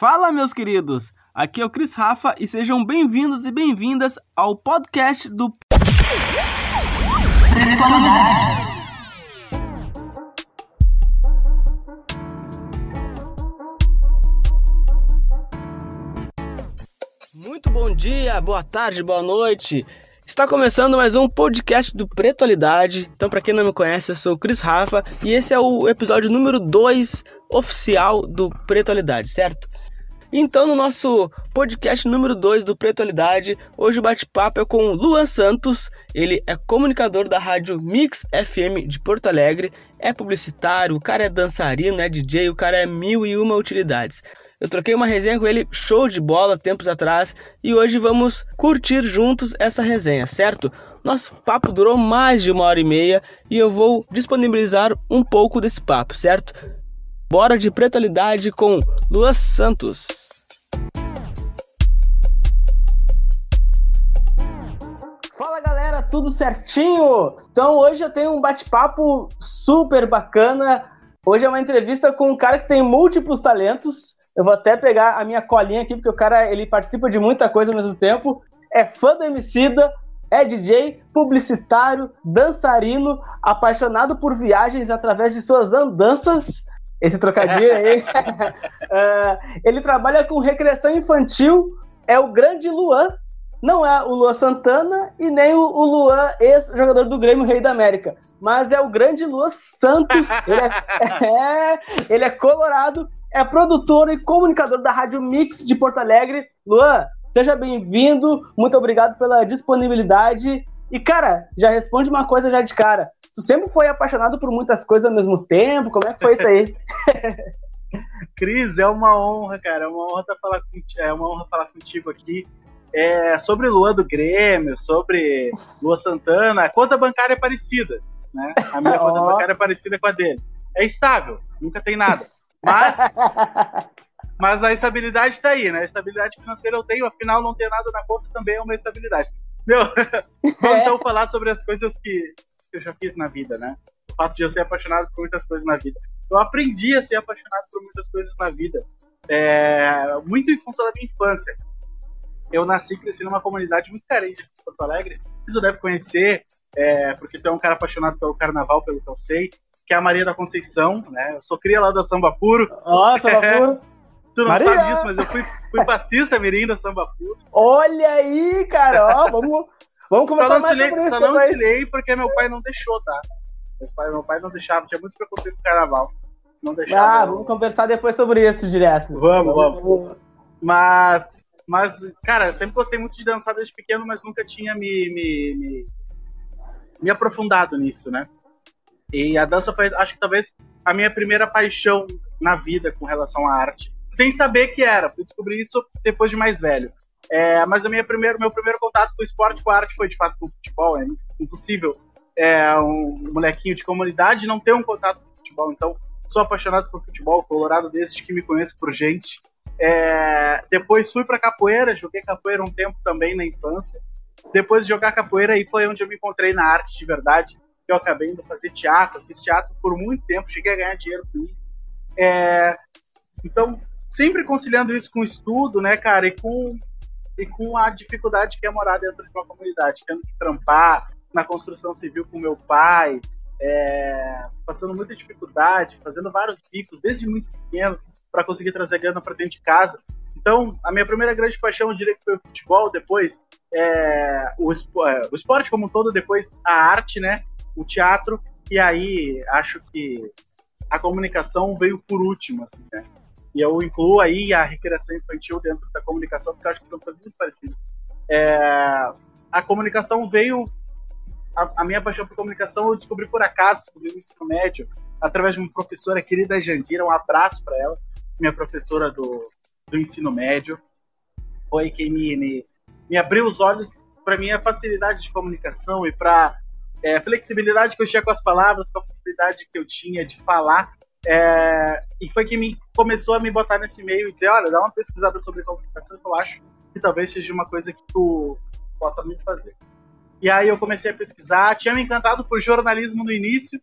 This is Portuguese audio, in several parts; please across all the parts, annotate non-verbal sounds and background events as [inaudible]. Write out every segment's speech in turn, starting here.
Fala, meus queridos! Aqui é o Cris Rafa e sejam bem-vindos e bem-vindas ao podcast do. Muito bom dia, boa tarde, boa noite. Está começando mais um podcast do Pretualidade. Então, para quem não me conhece, eu sou o Cris Rafa e esse é o episódio número 2 oficial do Pretualidade, certo? Então, no nosso podcast número 2 do Pretualidade, hoje o bate-papo é com o Luan Santos. Ele é comunicador da rádio Mix FM de Porto Alegre, é publicitário, o cara é dançarino, é DJ, o cara é mil e uma utilidades. Eu troquei uma resenha com ele, show de bola, tempos atrás, e hoje vamos curtir juntos essa resenha, certo? Nosso papo durou mais de uma hora e meia e eu vou disponibilizar um pouco desse papo, certo? Bora de pretalidade com Luan Santos. Fala galera, tudo certinho? Então hoje eu tenho um bate-papo super bacana. Hoje é uma entrevista com um cara que tem múltiplos talentos. Eu vou até pegar a minha colinha aqui, porque o cara ele participa de muita coisa ao mesmo tempo. É fã do Emicida, é DJ, publicitário, dançarino, apaixonado por viagens através de suas andanças. Esse trocadilho aí. uh, [laughs] [laughs] ele trabalha com recreação infantil, é o grande Luan. Não é o Luan Santana e nem o, o Luan, ex-jogador do Grêmio Rei da América. Mas é o grande Luan Santos. Ele é, [laughs] é, ele é colorado é produtor e comunicador da Rádio Mix de Porto Alegre. Luan, seja bem-vindo, muito obrigado pela disponibilidade. E, cara, já responde uma coisa já de cara. Tu sempre foi apaixonado por muitas coisas ao mesmo tempo? Como é que foi isso aí? [laughs] Cris, é uma honra, cara. É uma honra, tá falar, é uma honra falar contigo aqui. É, sobre Luan do Grêmio, sobre Lua Santana, a conta bancária é parecida. Né? A minha [laughs] conta bancária é parecida com a deles. É estável, nunca tem nada. Mas, [laughs] mas a estabilidade está aí, né? A estabilidade financeira eu tenho, afinal, não ter nada na conta também é uma estabilidade. Meu, [laughs] vamos então falar sobre as coisas que, eu já fiz na vida, né? O fato de eu ser apaixonado por muitas coisas na vida. Eu aprendi a ser apaixonado por muitas coisas na vida. É, muito em função da minha infância. Eu nasci e cresci numa comunidade muito carente de Porto Alegre. Você deve conhecer, é, porque tu é um cara apaixonado pelo carnaval, pelo que eu sei que é a Maria da Conceição, né? Eu sou cria lá da Samba Puro. Oh, Samba [laughs] Puro. Tu não Maria. sabe disso, mas eu fui, fui bassista mirim da Samba Puro. Olha aí, cara, ó, [laughs] vamos, vamos começar só não mais tirei, Só não tirei porque meu pai não deixou, tá? Meu pai, meu pai não deixava, tinha muito preconceito com carnaval. Não deixava. Ah, vamos conversar depois sobre isso direto. Vamos, vamos. vamos. Mas, mas, cara, eu sempre gostei muito de dançar desde pequeno, mas nunca tinha me, me, me, me aprofundado nisso, né? E a dança foi, acho que talvez, a minha primeira paixão na vida com relação à arte. Sem saber que era, fui descobrir isso depois de mais velho. É, mas primeira, meu primeiro contato com o esporte, com a arte, foi de fato com o futebol. É impossível é, um molequinho de comunidade não ter um contato com o futebol. Então, sou apaixonado por futebol, colorado desde que me conheço por gente. É, depois fui para capoeira, joguei capoeira um tempo também na infância. Depois de jogar capoeira, aí foi onde eu me encontrei na arte de verdade eu acabei indo fazer teatro, fiz teatro por muito tempo, cheguei a ganhar dinheiro com isso. É, então, sempre conciliando isso com o estudo, né, cara, e com, e com a dificuldade que é morar dentro de uma comunidade, tendo que trampar na construção civil com meu pai, é, passando muita dificuldade, fazendo vários picos desde muito pequeno para conseguir trazer grana para dentro de casa. Então, a minha primeira grande paixão, eu diria que foi o futebol, depois é, o, é, o esporte como um todo, depois a arte, né? o teatro, e aí acho que a comunicação veio por último, assim, né? E eu incluo aí a recreação infantil dentro da comunicação, porque eu acho que são coisas muito parecidas. É, a comunicação veio. A, a, minha paixão por comunicação eu descobri por acaso, descobri no ensino médio, através de uma professora querida Jandira, um abraço para ela, minha professora do, do ensino médio. Foi quem me, me, me abriu os olhos para minha facilidade de comunicação e para é, flexibilidade que eu tinha com as palavras, com a facilidade que eu tinha de falar. É, e foi que me começou a me botar nesse meio e dizer, olha, dá uma pesquisada sobre comunicação que eu acho que talvez seja uma coisa que tu possa muito fazer. E aí eu comecei a pesquisar, tinha me encantado por jornalismo no início,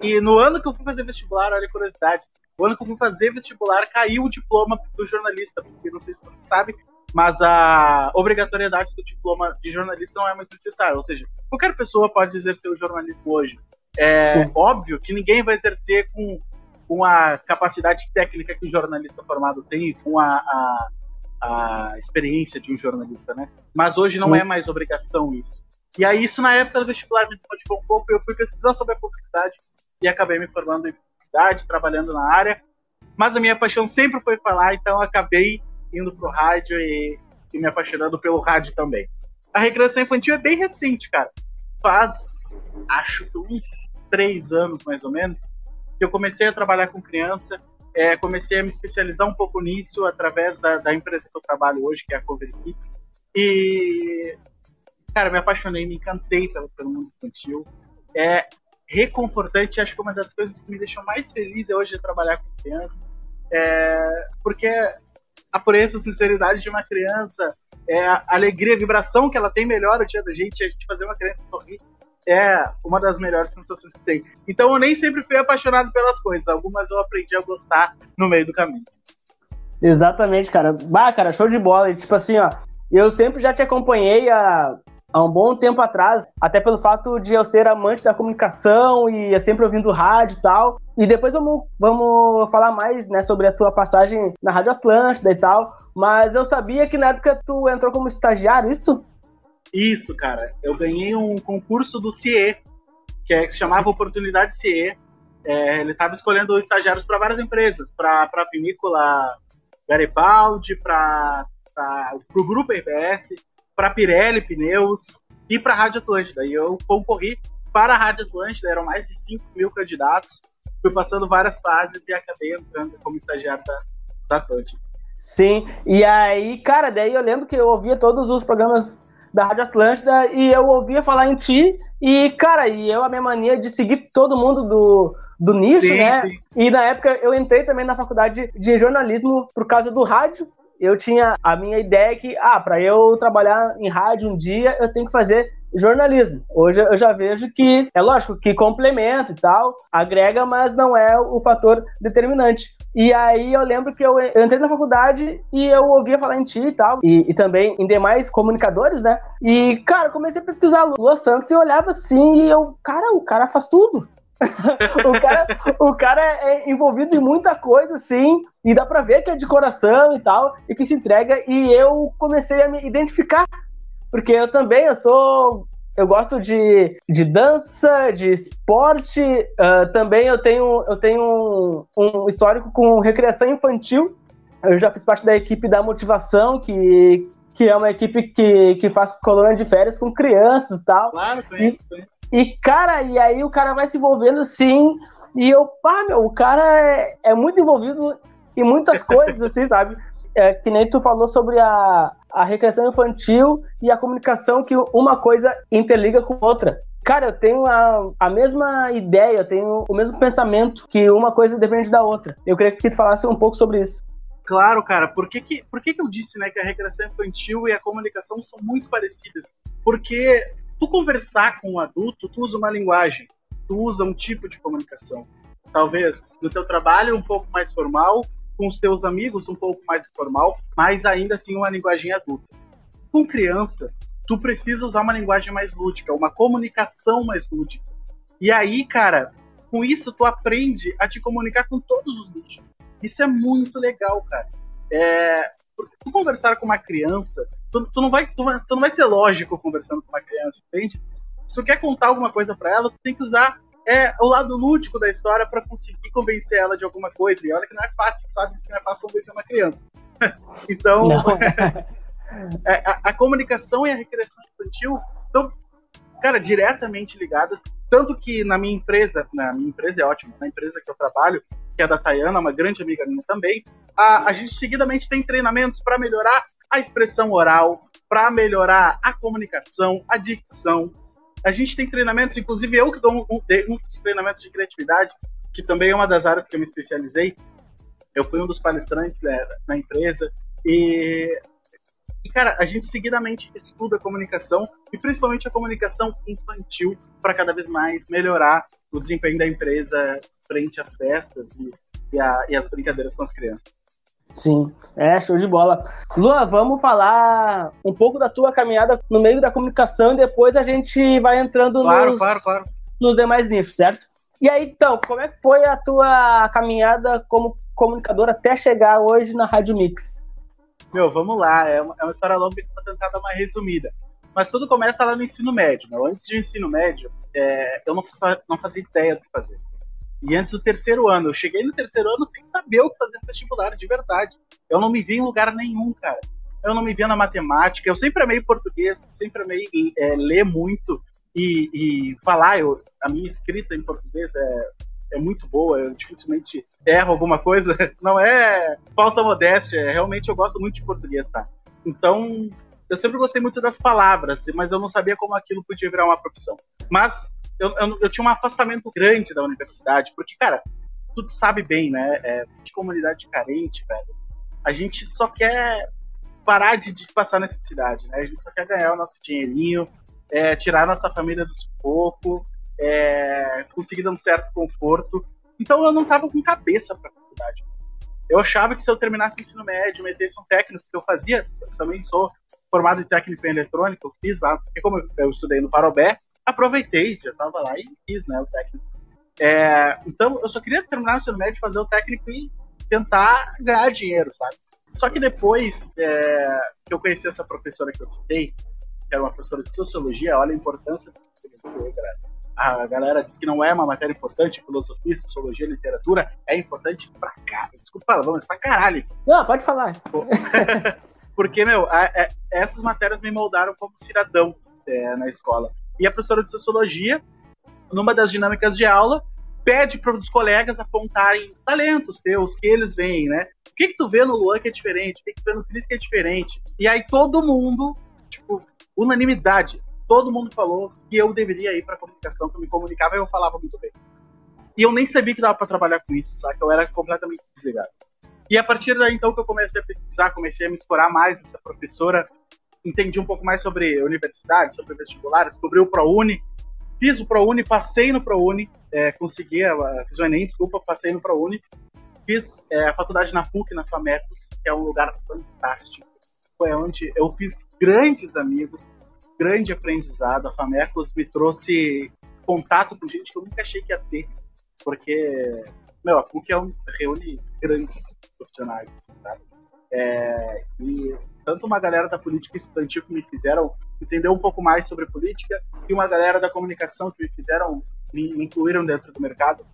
e no ano que eu fui fazer vestibular, olha a curiosidade, O ano que eu fui fazer vestibular, caiu o diploma do jornalista, porque não sei se você sabe, mas a obrigatoriedade do diploma de jornalista não é mais necessária. Ou seja, qualquer pessoa pode exercer o jornalismo hoje. É Sim. óbvio que ninguém vai exercer com, com a capacidade técnica que o jornalista formado tem, com a, a, a experiência de um jornalista, né? Mas hoje não Sim. é mais obrigação isso. E aí, isso na época do vestibular me desmotivou um pouco. Eu fui pesquisar sobre a publicidade e acabei me formando em publicidade, trabalhando na área. Mas a minha paixão sempre foi falar, então acabei indo pro rádio e, e me apaixonando pelo rádio também. A recreação infantil é bem recente, cara. Faz, acho que uns três anos, mais ou menos, que eu comecei a trabalhar com criança. É, comecei a me especializar um pouco nisso através da, da empresa que eu trabalho hoje, que é a Cover Kids. E, cara, me apaixonei, me encantei pelo, pelo mundo infantil. É reconfortante, acho que uma das coisas que me deixou mais feliz é hoje trabalhar com criança. É, porque a pureza, a sinceridade de uma criança, é a alegria, a vibração que ela tem melhor o dia da gente, a gente fazer uma criança sorrir, é uma das melhores sensações que tem. Então eu nem sempre fui apaixonado pelas coisas, algumas eu aprendi a gostar no meio do caminho. Exatamente, cara. Bah, cara, show de bola. E, tipo assim, ó, eu sempre já te acompanhei a há um bom tempo atrás, até pelo fato de eu ser amante da comunicação e sempre ouvindo rádio e tal. E depois vamos, vamos falar mais né, sobre a tua passagem na Rádio Atlântida e tal. Mas eu sabia que na época tu entrou como estagiário, isso? Isso, cara. Eu ganhei um concurso do CIE, que, é, que se chamava Oportunidade CIE. É, ele estava escolhendo estagiários para várias empresas, para a vinícola Garibaldi, para o grupo RBS para Pirelli Pneus e para a Rádio Atlântida. E eu concorri para a Rádio Atlântida, eram mais de 5 mil candidatos. Fui passando várias fases e acabei entrando como estagiário da, da Atlântida. Sim, e aí, cara, daí eu lembro que eu ouvia todos os programas da Rádio Atlântida e eu ouvia falar em ti. E, cara, e eu a minha mania de seguir todo mundo do, do nicho, sim, né? Sim. E na época eu entrei também na faculdade de jornalismo por causa do rádio eu tinha a minha ideia que, ah, para eu trabalhar em rádio um dia, eu tenho que fazer jornalismo. Hoje eu já vejo que, é lógico, que complementa e tal, agrega, mas não é o fator determinante. E aí eu lembro que eu entrei na faculdade e eu ouvia falar em ti e tal, e, e também em demais comunicadores, né? E, cara, comecei a pesquisar Lua Santos e eu olhava assim e eu, cara, o cara faz tudo. [laughs] o, cara, o cara é envolvido em muita coisa, assim, e dá pra ver que é de coração e tal, e que se entrega, e eu comecei a me identificar, porque eu também, eu sou eu gosto de, de dança, de esporte. Uh, também eu tenho, eu tenho um, um, histórico com recreação infantil. Eu já fiz parte da equipe da motivação, que, que é uma equipe que, que faz colônia de férias com crianças e tal. Claro, conheço, conheço. E, cara, e aí o cara vai se envolvendo assim. E eu, pá, meu, o cara é, é muito envolvido em muitas [laughs] coisas, assim, sabe? É, que nem tu falou sobre a, a recreação infantil e a comunicação, que uma coisa interliga com outra. Cara, eu tenho a, a mesma ideia, eu tenho o mesmo pensamento, que uma coisa depende da outra. Eu queria que tu falasse um pouco sobre isso. Claro, cara. Por que, que, por que, que eu disse né, que a recreação infantil e a comunicação são muito parecidas? Porque tu conversar com um adulto, tu usa uma linguagem, tu usa um tipo de comunicação. Talvez no teu trabalho um pouco mais formal, com os teus amigos um pouco mais formal, mas ainda assim uma linguagem adulta. Com criança, tu precisa usar uma linguagem mais lúdica, uma comunicação mais lúdica. E aí, cara, com isso tu aprende a te comunicar com todos os bichos. Isso é muito legal, cara. É, tu conversar com uma criança, tu, tu, não vai, tu, tu, não vai ser lógico conversando com uma criança, entende? Se tu quer contar alguma coisa para ela, tu tem que usar é, o lado lúdico da história para conseguir convencer ela de alguma coisa. E olha que não é fácil, sabe? Isso não é fácil convencer uma criança. [laughs] então, [laughs] é, a, a, comunicação e a recreação infantil estão, cara, diretamente ligadas. Tanto que na minha empresa, na minha empresa é ótimo, na empresa que eu trabalho, que é da Tayana, uma grande amiga minha também, a, a gente seguidamente tem treinamentos para melhorar a expressão oral, para melhorar a comunicação, a dicção. A gente tem treinamentos, inclusive eu que dou um, um, treinamentos de criatividade, que também é uma das áreas que eu me especializei. Eu fui um dos palestrantes né, na empresa e e, cara, a gente seguidamente estuda a comunicação e principalmente a comunicação infantil para cada vez mais melhorar o desempenho da empresa frente às festas e, e, a, e as brincadeiras com as crianças. Sim, é show de bola. Lua, vamos falar um pouco da tua caminhada no meio da comunicação e depois a gente vai entrando claro, nos, claro, claro. nos demais nichos, certo? E aí, então, como é que foi a tua caminhada como comunicador até chegar hoje na Rádio Mix? Meu, vamos lá, é uma, é uma história longa que eu vou tentar dar uma resumida. Mas tudo começa lá no ensino médio. Meu. Antes do ensino médio, é, eu não, não fazia ideia do que fazer. E antes do terceiro ano, eu cheguei no terceiro ano sem saber o que fazer no vestibular, de verdade. Eu não me vi em lugar nenhum, cara. Eu não me via na matemática. Eu sempre amei português, sempre amei é, ler muito e, e falar. Eu, a minha escrita em português é, é muito boa. Eu dificilmente erro alguma coisa. [laughs] Não é falsa modéstia. É, realmente eu gosto muito de português, tá? Então, eu sempre gostei muito das palavras, mas eu não sabia como aquilo podia virar uma profissão. Mas eu, eu, eu, tinha um afastamento grande da universidade, porque, cara, tu sabe bem, né? É, de comunidade carente, velho. A gente só quer parar de, de passar necessidade, né? A gente só quer ganhar o nosso dinheirinho, é, tirar nossa família do sufoco, é, dar um certo conforto. Então eu não tava com cabeça pra faculdade. Eu achava que se eu terminasse o ensino médio, metesse um técnico, que eu fazia, eu também sou formado em técnico em eletrônica, eu fiz lá, porque como eu estudei no Parobé, aproveitei, já estava lá e fiz né, o técnico. É, então, eu só queria terminar o ensino médio, fazer o técnico e tentar ganhar dinheiro, sabe? Só que depois é, que eu conheci essa professora que eu citei, que era uma professora de sociologia, olha a importância do a galera diz que não é uma matéria importante, filosofia, sociologia, literatura, é importante pra caralho. Desculpa, vamos, pra caralho. Não, pode falar. [laughs] Porque, meu, a, a, é, essas matérias me moldaram como cidadão é, na escola. E a professora de sociologia, numa das dinâmicas de aula, pede para os colegas apontarem talentos teus, que eles veem, né? O que, que tu vê no Luan que é diferente? O que, que tu vê no Cris que é diferente? E aí todo mundo, tipo, unanimidade, todo mundo falou que eu deveria ir para comunicação, que eu me comunicava e eu falava muito bem. E eu nem sabia que dava para trabalhar com isso, sabe? Eu era completamente desligado. E a partir daí, então, que eu comecei a pesquisar, comecei a me explorar mais essa professora, entendi um pouco mais sobre universidade, sobre vestibular, descobri o ProUni, fiz o ProUni, passei no ProUni, é, consegui, fiz o Enem, desculpa, passei no ProUni, fiz é, a faculdade na PUC, na FAMECOS, que é um lugar fantástico. Foi onde eu fiz grandes amigos, grande aprendizado. A FAMECOS me trouxe contato com gente que eu nunca achei que ia ter, porque, meu, a PUC é um, reúne grandes profissionais, assim, sabe? É, e tanto uma galera da política estudantil que me fizeram entender um pouco mais sobre política e uma galera da comunicação que me fizeram me, me incluíram dentro do mercado.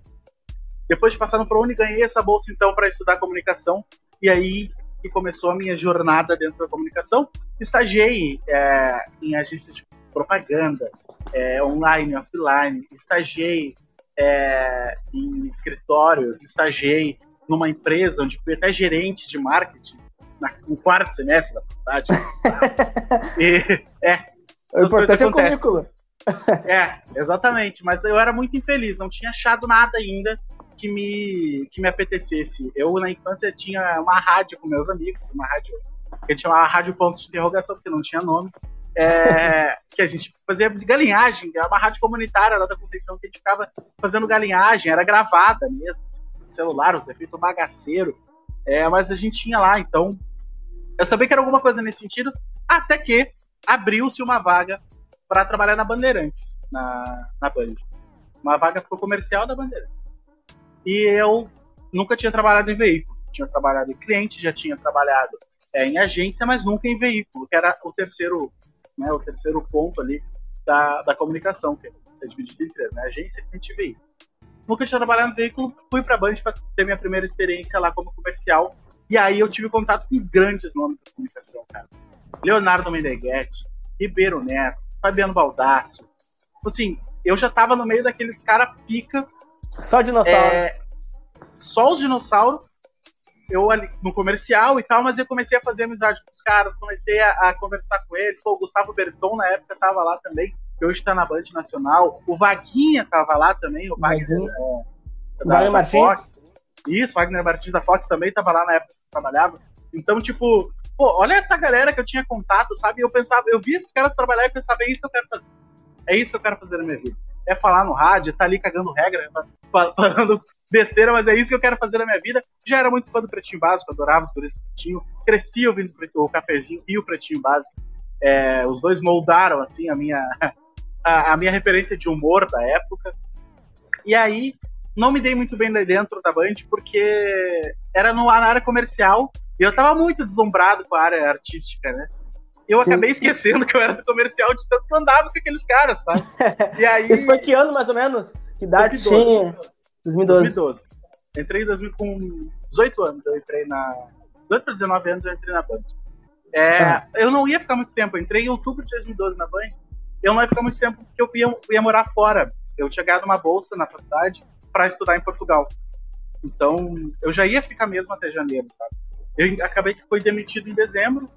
Depois de passar no ProUni, ganhei essa bolsa então para estudar comunicação e aí que começou a minha jornada dentro da comunicação. Estagiei é, em agências de propaganda, é, online, offline, estagiei é, em escritórios, estagiei numa empresa onde fui até gerente de marketing no quarto semestre da faculdade. [laughs] e, é, o importante é o currículo. É, exatamente. Mas eu era muito infeliz, não tinha achado nada ainda que me, que me apetecesse. Eu, na infância, tinha uma rádio com meus amigos, uma rádio que a gente chamava Rádio Ponto de Interrogação, porque não tinha nome. É, [laughs] que a gente fazia de galinhagem, era uma rádio comunitária lá da Conceição que a gente ficava fazendo galinhagem, era gravada mesmo, celular, os efeitos bagaceiro. É, mas a gente tinha lá, então eu sabia que era alguma coisa nesse sentido, até que abriu-se uma vaga para trabalhar na Bandeirantes, na, na Band. Uma vaga para o comercial da Bandeirantes. E eu nunca tinha trabalhado em veículo. Tinha trabalhado em cliente, já tinha trabalhado é, em agência, mas nunca em veículo, que era o terceiro, né, o terceiro ponto ali da, da comunicação, que é dividido em três, né? Agência, cliente e veículo. Nunca tinha trabalhado em veículo, fui para a Band para ter minha primeira experiência lá como comercial. E aí eu tive contato com grandes nomes da comunicação, cara. Leonardo Meneghetti, Ribeiro Neto, Fabiano Baldasso. Assim, eu já tava no meio daqueles cara pica só dinossauro. É, só os dinossauros. Eu ali no comercial e tal, mas eu comecei a fazer amizade com os caras, comecei a, a conversar com eles. o Gustavo Berton na época tava lá também, que hoje tá na Band Nacional. O Vaguinha tava lá também, o Wagner, é, da, Martins. Fox. Isso, Wagner Martins da Fox também tava lá na época que eu trabalhava. Então, tipo, pô, olha essa galera que eu tinha contato, sabe? Eu pensava, eu vi esses caras trabalhar e pensava, é isso que eu quero fazer. É isso que eu quero fazer na minha vida. É falar no rádio, tá ali cagando regra, falando besteira, mas é isso que eu quero fazer na minha vida. Já era muito fã do Pretinho Básico, adorava os guris do Pretinho, cresci ouvindo o Cafezinho e o Pretinho Básico. É, os dois moldaram, assim, a minha, [laughs] a, a minha referência de humor da época. E aí, não me dei muito bem dentro da Band, porque era no, na área comercial, e eu tava muito deslumbrado com a área artística, né? Eu Sim. acabei esquecendo que eu era do comercial de tanto que eu andava com aqueles caras, tá? [laughs] E aí... Isso foi que ano, mais ou menos? Que idade 2012, tinha? 2012. 2012. Entrei em 2000, com 18 anos, eu entrei na... 18 para 19 anos eu entrei na Band. É, ah. Eu não ia ficar muito tempo, eu entrei em outubro de 2012 na Band, eu não ia ficar muito tempo porque eu ia, ia morar fora. Eu tinha ganhado uma bolsa na faculdade para estudar em Portugal. Então, eu já ia ficar mesmo até janeiro, sabe? Eu acabei que fui demitido em dezembro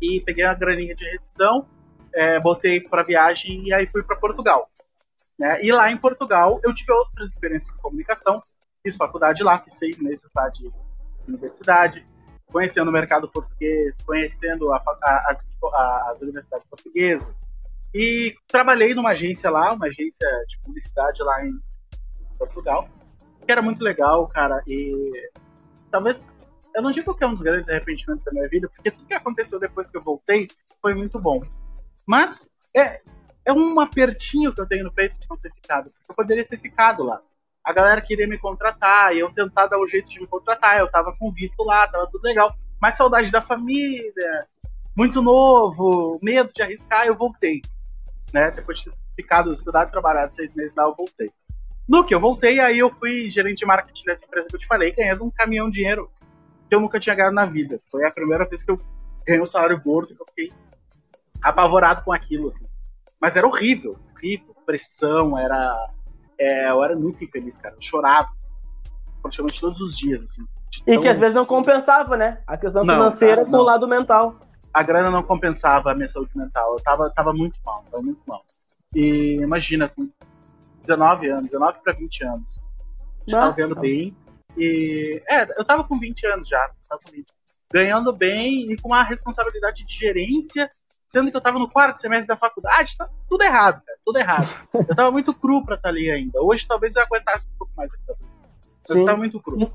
e peguei a graninha de rescisão, é, botei para viagem e aí fui para Portugal. Né? E lá em Portugal eu tive outras experiências de comunicação, fiz faculdade lá, fiz seis meses lá de universidade, conhecendo o mercado português, conhecendo a, a, as, a, as universidades portuguesas. E trabalhei numa agência lá, uma agência de publicidade lá em Portugal, que era muito legal, cara. E talvez eu não digo que é um dos grandes arrependimentos da minha vida, porque tudo que aconteceu depois que eu voltei foi muito bom. Mas é, é um apertinho que eu tenho no peito de não ter ficado. Eu poderia ter ficado lá. A galera queria me contratar, e eu tentar dar um jeito de me contratar. Eu tava com visto lá, tava tudo legal. Mas saudade da família, muito novo, medo de arriscar, eu voltei. Né? Depois de ter ficado, estudado trabalhado seis meses lá, eu voltei. No que eu voltei, aí eu fui gerente de marketing dessa empresa que eu te falei, ganhando um caminhão de dinheiro que eu nunca tinha ganhado na vida. Foi a primeira vez que eu ganhei um salário gordo que eu fiquei apavorado com aquilo, assim. Mas era horrível, horrível. Pressão, era. É, eu era muito infeliz, cara. Eu chorava praticamente todos os dias, assim. E que às vezes não compensava, né? A questão não, financeira cara, com o lado mental. A grana não compensava a minha saúde mental. Eu tava, tava muito mal, tava muito mal. E imagina, com 19 anos, 19 para 20 anos. Já tava vendo bem e é, eu tava com 20 anos já, tava com 20, ganhando bem e com uma responsabilidade de gerência, sendo que eu tava no quarto semestre da faculdade, tá tudo errado, cara, tudo errado. Eu tava muito cru pra estar tá ali ainda. Hoje talvez eu aguentasse um pouco mais aqui. Mas tava muito cru.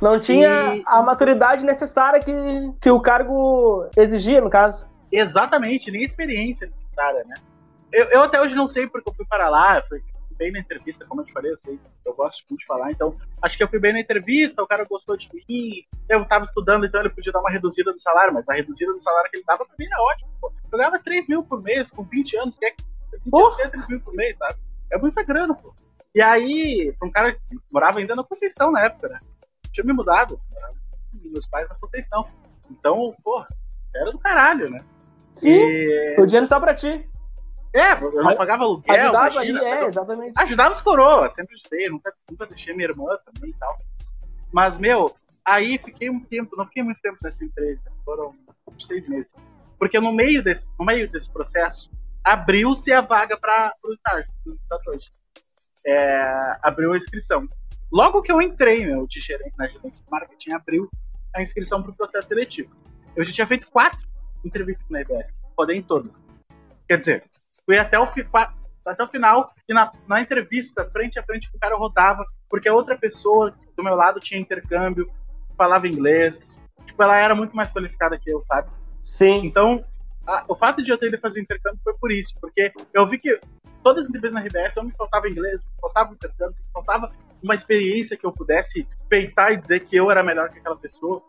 Não tinha e... a maturidade necessária que, que o cargo exigia, no caso. Exatamente, nem a experiência necessária, né? Eu, eu até hoje não sei porque eu fui para lá, fui bem na entrevista, como eu te falei, eu sei, eu gosto muito de falar, então acho que eu fui bem na entrevista, o cara gostou de mim, eu tava estudando, então ele podia dar uma reduzida no salário, mas a reduzida no salário que ele dava pra mim era ótimo, pô. Eu ganhava 3 mil por mês, com 20 anos, que é 20 3 mil por mês, sabe? É muita grana, pô. E aí, pra um cara que morava ainda na Conceição na época, né? tinha me mudado, meus pais na Conceição. Então, pô, era do caralho, né? Sim, e... o dinheiro só pra ti. É, eu não pagava aluguel. Ajudava imagina, ali, é, exatamente. Ajudava os coroas, sempre ajudei, nunca, nunca deixei minha irmã também e tal. Mas, meu, aí fiquei um tempo, não fiquei muito tempo nessa empresa, foram seis meses. Porque no meio desse, no meio desse processo, abriu-se a vaga para o estágio, É, abriu a inscrição. Logo que eu entrei, meu, de gerente na gerência de marketing, abriu a inscrição para o processo seletivo. Eu já tinha feito quatro entrevistas na IBS, podem todas. Quer dizer, fui até o, até o final e na, na entrevista, frente a frente, o cara rodava, porque a outra pessoa do meu lado tinha intercâmbio, falava inglês. Tipo, ela era muito mais qualificada que eu, sabe? Sim. Então, a, o fato de eu ter ido fazer intercâmbio foi por isso, porque eu vi que todas as entrevistas na RBS eu me faltava inglês, me faltava intercâmbio, me faltava uma experiência que eu pudesse peitar e dizer que eu era melhor que aquela pessoa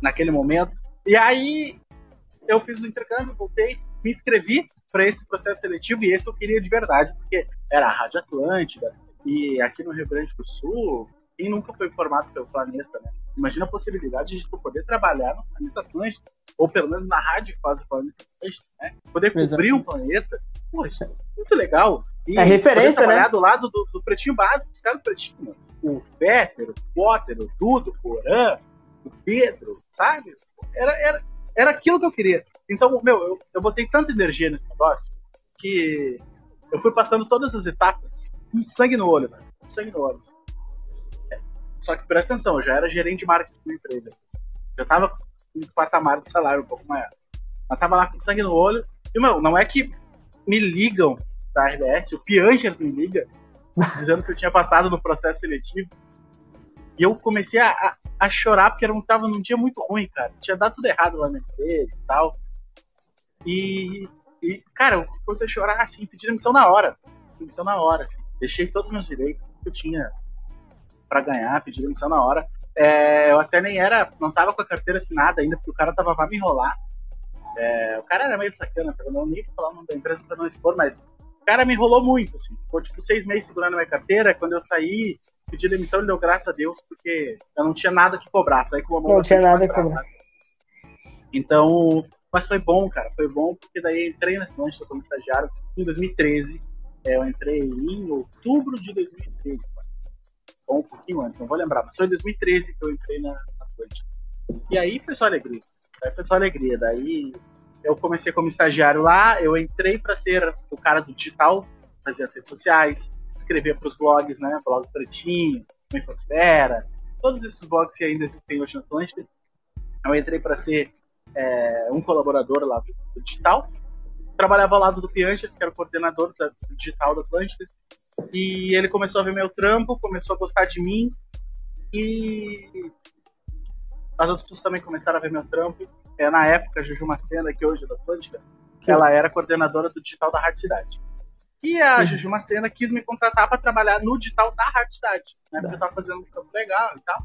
naquele momento. E aí eu fiz o intercâmbio, voltei, me inscrevi para esse processo seletivo e esse eu queria de verdade, porque era a Rádio Atlântida e aqui no Rio Grande do Sul, quem nunca foi formado pelo planeta, né? Imagina a possibilidade de tu poder trabalhar no planeta Atlântida, ou pelo menos na rádio que faz o planeta Atlântida, né? Poder cobrir um planeta. Pô, isso é muito legal. E é referência, poder trabalhar né? do lado do, do Pretinho Básico, os caras do Pretinho. O Peter, o Potter, o Dudo, o Porã, o Pedro, sabe? Era, era, era aquilo que eu queria. Então, meu, eu, eu botei tanta energia nesse negócio que eu fui passando todas as etapas com sangue no olho, velho. Com sangue no olho. Assim. É. Só que presta atenção, eu já era gerente de marketing da empresa. Já tava com um patamar de salário um pouco maior. Mas tava lá com sangue no olho. E, meu, não é que me ligam da RBS, o Piangers me liga, dizendo que eu tinha passado no processo seletivo. E eu comecei a, a, a chorar porque eu tava num dia muito ruim, cara. Tinha dado tudo errado lá na empresa e tal. E, e cara, eu comecei a chorar assim, pedi demissão na hora. Pedi demissão na hora, assim. Deixei todos os meus direitos que eu tinha para ganhar, pedi demissão na hora. É, eu até nem era, não tava com a carteira assinada ainda, porque o cara tava pra me enrolar. É, o cara era meio sacana, eu não nem falar o nome da empresa pra não expor, mas o cara me enrolou muito, assim. Ficou tipo seis meses segurando a minha carteira. Quando eu saí, pedi demissão, ele deu graças a Deus, porque eu não tinha nada que cobrar. Saí com uma mão Não tinha nada que cobrar. Então, mas foi bom, cara. Foi bom, porque daí entrei na Atlântida como estagiário em 2013. É, eu entrei em outubro de 2013 ou um pouquinho antes, não vou lembrar, mas foi em 2013 que eu entrei na, Atlântica. E aí foi só alegria. Aí foi só alegria. Daí eu comecei como estagiário lá, eu entrei para ser o cara do digital, fazer as redes sociais, escrever para os blogs, né? Blog Pretinho, Infosfera, todos esses blogs que ainda existem hoje na Atlântida. Eu entrei para ser é, um colaborador lá do, do, digital. Trabalhava ao lado do Pianches, que era o coordenador da, do digital da Atlântida. E ele começou a ver meu trampo, começou a gostar de mim. E as outras pessoas também começaram a ver meu trampo. É, na época, a Juju Macena, que hoje é da Atlântica, ela era coordenadora do digital da Rádio Cidade. E a uhum. Juju Macena quis me contratar para trabalhar no digital da Rádio Cidade, né? Porque eu tava fazendo um trampo legal e tal.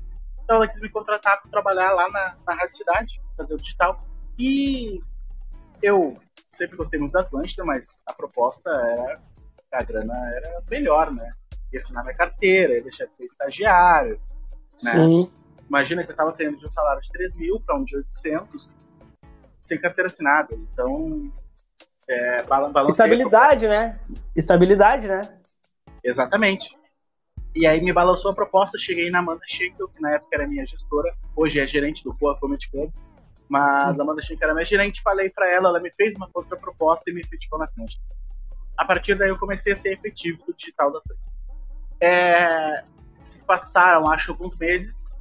Então ela quis me contratar para trabalhar lá na, na Rádio Cidade, fazer o digital. E eu sempre gostei muito da Atlântida, mas a proposta era a grana era melhor, né? Ia assinar minha carteira, ia deixar de ser estagiário, né? Sim. Imagina que eu estava saindo de um salário de 3 mil para um de 800, sem carteira assinada. Então, é, Estabilidade, né? Estabilidade, né? Exatamente. E aí me balançou a proposta, cheguei na Amanda Schenkel, que na época era minha gestora, hoje é gerente do Poa Comedy Club, mas a Amanda Schenkel era minha gerente, falei para ela, ela me fez uma outra proposta e me efetivou na frente a partir daí eu comecei a ser efetivo do digital da Atlântica. É, se passaram, acho, alguns meses,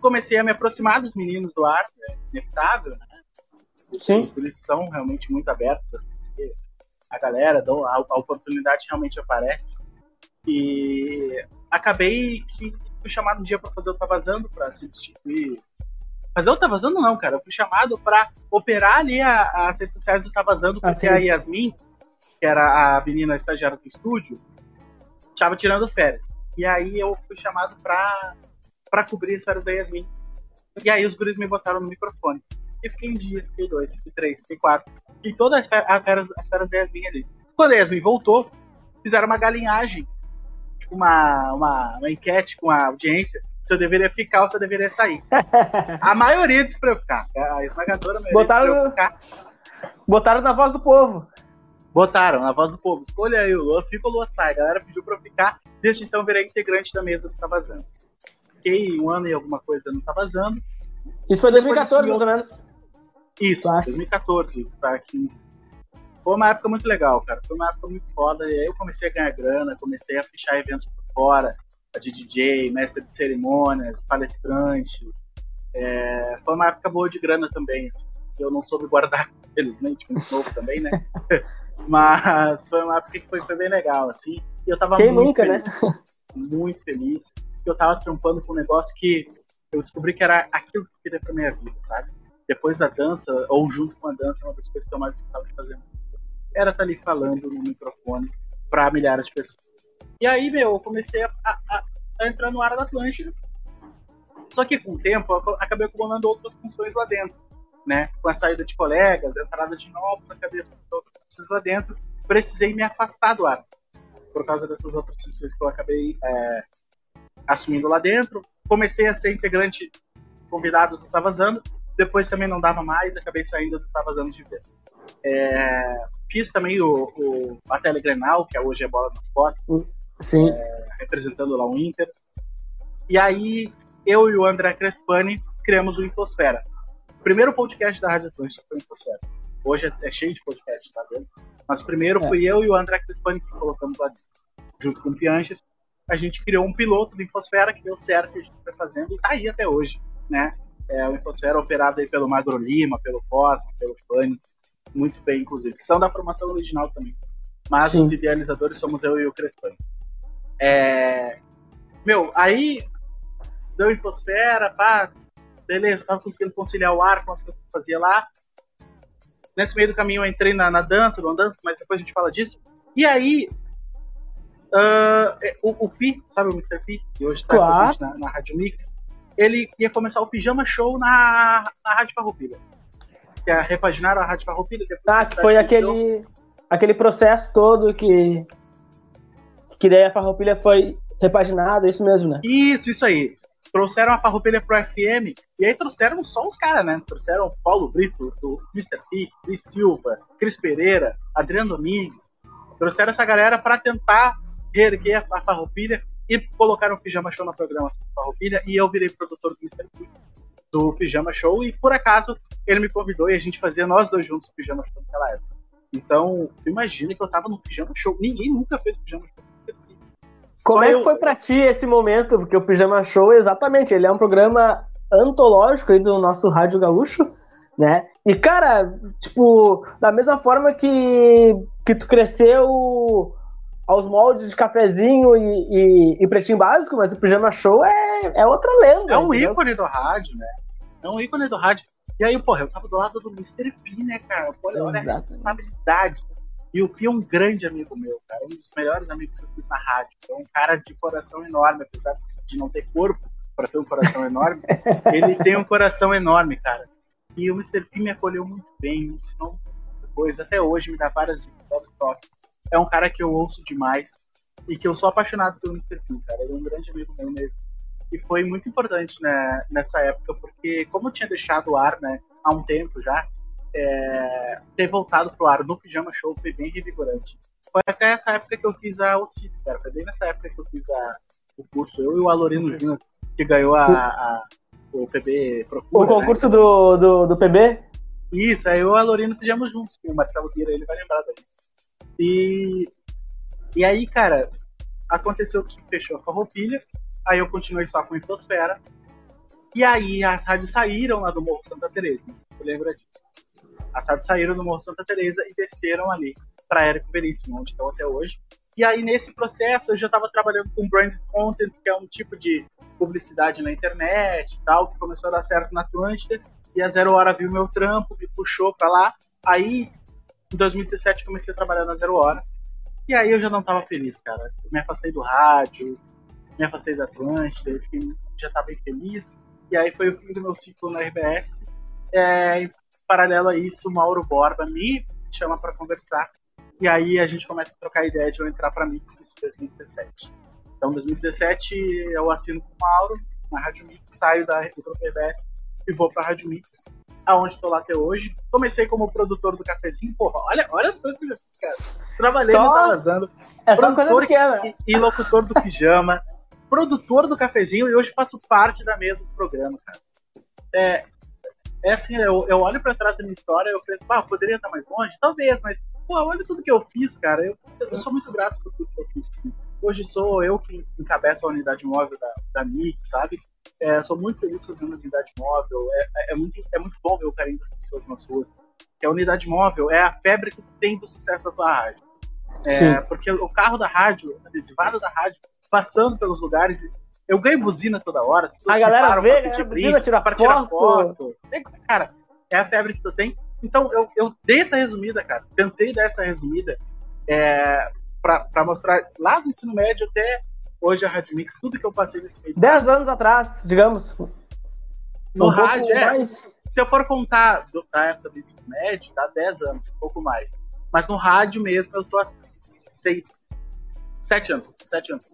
comecei a me aproximar dos meninos do ar, é inevitável, né? Sim. Eles são realmente muito abertos, a galera, a, a oportunidade realmente aparece. E acabei que fui chamado um dia para fazer o Tá Vazando, para substituir. Fazer o Tá Vazando não, cara. Eu fui chamado para operar ali a, as redes sociais do Tá Vazando, porque ah, a Yasmin, que era a menina estagiária do estúdio, estava tirando férias. E aí eu fui chamado pra, pra cobrir as férias da Yasmin. E aí os guris me botaram no microfone. E fiquei um dia, fiquei dois, fiquei três, fiquei quatro. Fiquei todas as férias, as férias da Yasmin ali. Quando a Yasmin voltou, fizeram uma galinhagem, tipo uma, uma, uma enquete com a audiência, se eu deveria ficar ou se eu deveria sair. a maioria disse pra eu ficar. A esmagadora maioria botaram. Botaram na voz do povo. Botaram na voz do povo, escolha aí, o Lua fica ou Lua sai. A galera pediu pra eu ficar, desde então virei integrante da mesa do Tá Vazando. Fiquei um ano e alguma coisa no Tá Vazando. Isso foi 2014, mais ou menos? Isso, tá. 2014 para 15. Foi uma época muito legal, cara. Foi uma época muito foda. E aí eu comecei a ganhar grana, comecei a fechar eventos por fora, de DJ, mestre de cerimônias, palestrante. É... foi uma época boa de grana também, assim, eu não soube guardar, [laughs] felizmente, muito novo também, né? [laughs] Mas foi uma época que foi, foi bem legal, assim. E eu tava Quem muito nunca, feliz, né? Muito feliz. Eu tava trampando com um negócio que eu descobri que era aquilo que eu queria pra minha vida, sabe? Depois da dança, ou junto com a dança, uma das coisas que eu mais gostava de fazer era estar tá ali falando no microfone para milhares de pessoas. E aí, meu, eu comecei a, a, a entrar no ar da Atlântida. Só que com o tempo, eu acabei acumulando outras funções lá dentro né? Com a saída de colegas, a entrada de novos, acabei outras pessoas lá dentro, precisei me afastar do ar por causa dessas outras funções que eu acabei é, assumindo lá dentro. Comecei a ser integrante convidado do Tá Vazando, depois também não dava mais, acabei saindo do Tá Vazando de vez. É, fiz também o, o a Telegrenal, que hoje é Bola nas Costas, Sim. É, representando lá o Inter. E aí, eu e o André Crespani criamos o Infosfera, o primeiro podcast da Rádio Atlântica foi Infosfera. Hoje é, é, cheio de podcast, tá vendo? Mas o primeiro é. fui eu e o André Crespani que colocamos lá dentro, junto com o Pianches. A gente criou um piloto do Infosfera que deu certo, que a gente foi fazendo e tá aí até hoje, né? É, o Infosfera operado aí pelo Magro Lima, pelo Cosmo, pelo Fanny, muito bem, inclusive, que são da formação original também. Mas Sim. os idealizadores somos eu e o Crespan. É... Meu, aí deu infosfera, pá, beleza, tava conseguindo conciliar o ar com as coisas que eu fazia lá. Nesse meio do caminho eu entrei na, na dança, no dança, mas depois a gente fala disso. E aí, uh, o, o Pi, sabe o Mr. Pi, que hoje tá claro. com a gente na, na Rádio Mix, ele ia começar o Pijama Show na, na Rádio Farroupilha. Que é repaginaram a Rádio Farroupilha. Ah, que foi aquele, aquele processo todo que que daí a Farroupilha foi repaginada, é isso mesmo, né? Isso, isso aí. Trouxeram a Farroupilha pro FM, e aí trouxeram só os caras, né? Trouxeram Paulo Brito, do Mr. P, Cris Silva, Cris Pereira, Adriano Domingues. Trouxeram essa galera para tentar reerguer a Farroupilha e colocaram o Pijama Show na programação da Farroupilha, e eu virei produtor do Mr. P, do Pijama Show, e por acaso ele me convidou e a gente fazia nós dois juntos o Pijama Show naquela época. Então, imagina que eu tava no Pijama Show. Ninguém nunca fez Pijama Show. Como é que eu... foi para ti esse momento? Porque o Pijama Show, exatamente, ele é um programa antológico aí do nosso Rádio Gaúcho, né? E, cara, tipo, da mesma forma que, que tu cresceu aos moldes de cafezinho e, e, e pretinho básico, mas o Pijama Show é, é outra lenda. É um entendeu? ícone do rádio, né? É um ícone do rádio. E aí, porra, eu tava do lado do Mr. P, né, cara? Olha, olha a responsabilidade. E o Pi é um grande amigo meu, cara. Um dos melhores amigos que eu fiz na rádio. É um cara de coração enorme, apesar de não ter corpo para ter um coração enorme. [laughs] ele tem um coração enorme, cara. E o Mr. P me acolheu muito bem, me ensinou muita coisa. Até hoje me dá várias dicas, É um cara que eu ouço demais e que eu sou apaixonado pelo Mr. P, cara. Ele é um grande amigo meu mesmo. E foi muito importante né, nessa época, porque como eu tinha deixado o ar né, há um tempo já, é, ter voltado pro ar no Pijama Show foi bem revigorante. Foi até essa época que eu fiz a OCIP, cara. Foi bem nessa época que eu fiz a, o curso. Eu e o Alorino Júnior, que ganhou a, a, o PB Procura. O concurso né? do, do, do PB? Isso, aí eu e o Alorino fizemos juntos, o Marcelo Guira, ele vai lembrar daí. E, e aí, cara, aconteceu que fechou a Farroupilha, aí eu continuei só com a Infosfera, e aí as rádios saíram lá do Morro Santa Teresa, né? Você lembra disso? As rádios saíram do Morro Santa Teresa e desceram ali para Érico Veríssimo, onde estão até hoje. E aí, nesse processo, eu já estava trabalhando com brand content, que é um tipo de publicidade na internet tal, que começou a dar certo na Atlântida. E a Zero Hora viu meu trampo, me puxou para lá. Aí, em 2017, comecei a trabalhar na Zero Hora. E aí eu já não estava feliz, cara. Eu me afastei do rádio, me afastei da Atlântida, eu já estava infeliz. E aí foi o fim do meu ciclo na RBS. É, paralelo a isso, o Mauro Borba me chama para conversar. E aí a gente começa a trocar ideia de eu entrar para Mix em 2017. Então, em 2017, eu assino com o Mauro na Rádio Mix, saio da RBS e vou para a Rádio Mix, aonde estou lá até hoje. Comecei como produtor do cafezinho, porra, olha, olha as coisas que eu já fiz, cara. Trabalhei só... no Talazando, é produtor. E, e locutor do pijama, produtor do cafezinho e hoje faço parte da mesa do programa, cara. É, é assim, eu, eu olho para trás da minha história eu penso, ah, poderia estar mais longe? Talvez, mas, pô, olha tudo que eu fiz, cara. Eu, eu sou muito grato por tudo que eu fiz, assim. Hoje sou eu que encabeço a unidade móvel da, da MIC, sabe? É, sou muito feliz fazendo a unidade móvel. É, é, é, muito, é muito bom ver o carinho das pessoas nas ruas. Que a unidade móvel é a febre que tem do sucesso da tua rádio. É, porque o carro da rádio, adesivado da rádio, passando pelos lugares, eu ganho buzina toda hora, as pessoas a galera vê, pra pedir buzina, tira para tirar foto. Cara, é a febre que tu tem. Então, eu, eu dei essa resumida, cara. Tentei dar essa resumida é, para mostrar lá do ensino médio até hoje a Rádio Mix, tudo que eu passei nesse meio. Dez anos atrás, digamos. No um rádio, é. Mais... Se eu for contar do, da época do ensino médio, dá dez anos, um pouco mais. Mas no rádio mesmo, eu tô há seis, sete anos. Sete anos.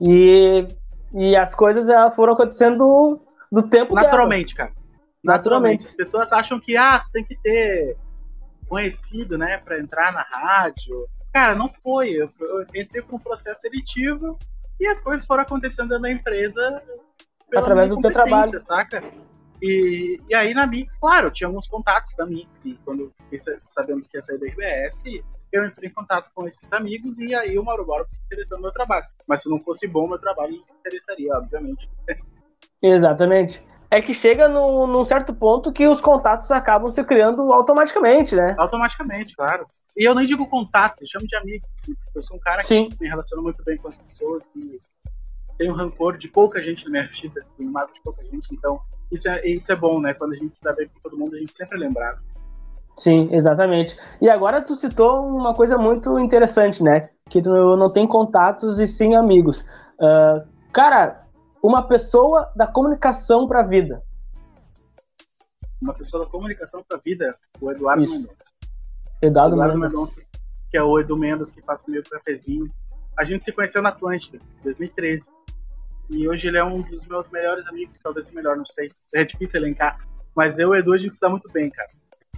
E, e as coisas elas foram acontecendo do, do tempo Naturalmente, delas. cara. Naturalmente. As pessoas acham que, ah, tem que ter conhecido, né, para entrar na rádio. Cara, não foi. Eu, eu entrei por um processo seletivo e as coisas foram acontecendo na empresa através do teu trabalho, saca? E, e aí na Mix, claro, eu tinha alguns contatos da Mix, e quando fiquei sabendo que ia sair da RBS, eu entrei em contato com esses amigos e aí o Mauro Borba se interessou no meu trabalho. Mas se não fosse bom meu trabalho, ele se interessaria, obviamente. [laughs] Exatamente. é que chega no, num certo ponto que os contatos acabam se criando automaticamente, né? Automaticamente, claro. E eu nem digo contato, eu chamo de amigo. Assim, eu sou um cara Sim. que me relaciona muito bem com as pessoas, que tenho rancor de pouca gente na minha vida, tenho mágoa de pouca gente, então isso é, isso é bom, né? Quando a gente se dá bem com todo mundo, a gente sempre é lembrado. Sim, exatamente. E agora tu citou uma coisa muito interessante, né? Que tu não tem contatos e sim amigos. Uh, cara, uma pessoa da comunicação para a vida. Uma pessoa da comunicação para a vida, o Eduardo Mendonça. Eduardo, Eduardo Mendonça. que é o Edu Mendes, que faz comigo o cafezinho. A gente se conheceu na Atlântida, em 2013. E hoje ele é um dos meus melhores amigos, talvez o melhor, não sei. É difícil elencar. Mas eu e o Edu, a gente se dá muito bem, cara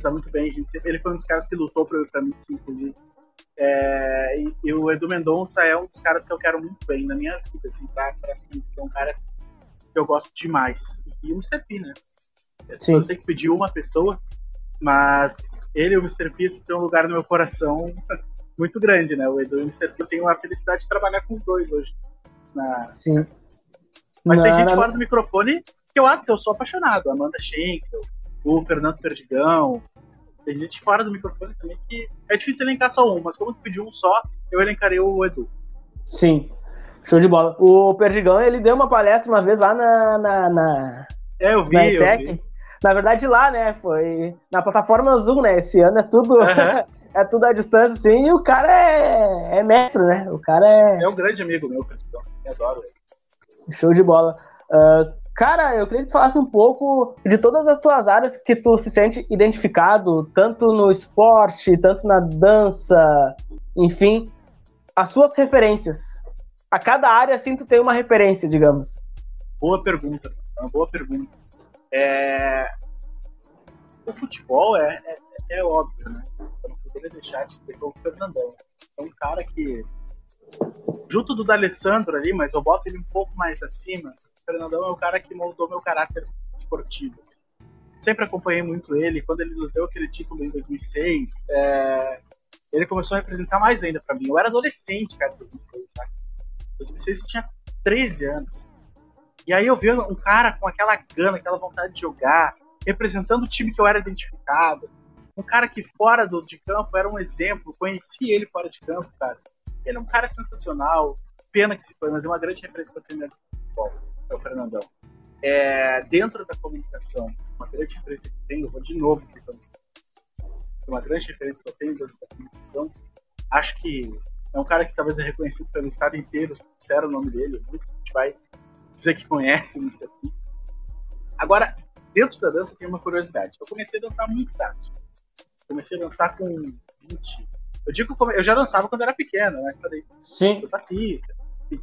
está muito bem. Gente, ele foi um dos caras que lutou para mim, sim, inclusive. É, e, e, o Edu Mendonça é um dos caras que eu quero muito bem na minha vida, assim, pra, pra assim, é um cara que eu gosto demais. E o Mr. P, né? Sim. Eu sei que pediu uma pessoa, mas ele e o Mr. P assim, tem um lugar no meu coração [laughs] muito grande, né? O Edu e o Mr. P, eu tenho a felicidade de trabalhar com os dois hoje. Na... Sim. Mas não, tem gente não... fora do microfone que eu, que eu sou apaixonado. Amanda Schenkel, o Fernando Perdigão. Tem gente fora do microfone também que é difícil elencar só um, mas como tu pediu um só, eu elencarei o Edu. Sim, show de bola. O Perdigão, ele deu uma palestra uma vez lá na. na, na é, eu vi, na eu vi. Na verdade, lá, né? Foi na plataforma Zoom, né? Esse ano é tudo. Uhum. [laughs] é tudo à distância, assim, e o cara é, é mestre, né? O cara é. É um grande amigo meu, Perdigão. Eu adoro ele. Show de bola. Uh, Cara, eu queria que tu falasse um pouco de todas as tuas áreas que tu se sente identificado, tanto no esporte, tanto na dança, enfim, as suas referências. A cada área, assim, tu tem uma referência, digamos. Boa pergunta, uma boa pergunta. É... O futebol é, é, é óbvio, né? Eu não poderia deixar de ter o Fernandão. É um cara que, junto do D'Alessandro ali, mas eu boto ele um pouco mais acima, Fernandão é o cara que moldou meu caráter esportivo. Assim. Sempre acompanhei muito ele. Quando ele nos deu aquele título em 2006, é... ele começou a representar mais ainda para mim. Eu era adolescente, cara, em 2006, sabe? Em 2006 eu tinha 13 anos. E aí eu vi um cara com aquela gana, aquela vontade de jogar, representando o time que eu era identificado. Um cara que fora do, de campo era um exemplo, conheci ele fora de campo, cara. Ele é um cara sensacional, pena que se foi, mas é uma grande referência para time de futebol é o Fernandão. É, dentro da comunicação, uma grande referência que eu tenho, eu vou de novo dizer uma grande referência que eu tenho dentro da comunicação, acho que é um cara que talvez é reconhecido pelo estado inteiro, se o nome dele, muita gente vai dizer que conhece o Mr. Agora, dentro da dança tem uma curiosidade. Eu comecei a dançar muito tarde. Comecei a dançar com 20. Eu digo eu já dançava quando era pequeno, né? Falei, Sim. sou passista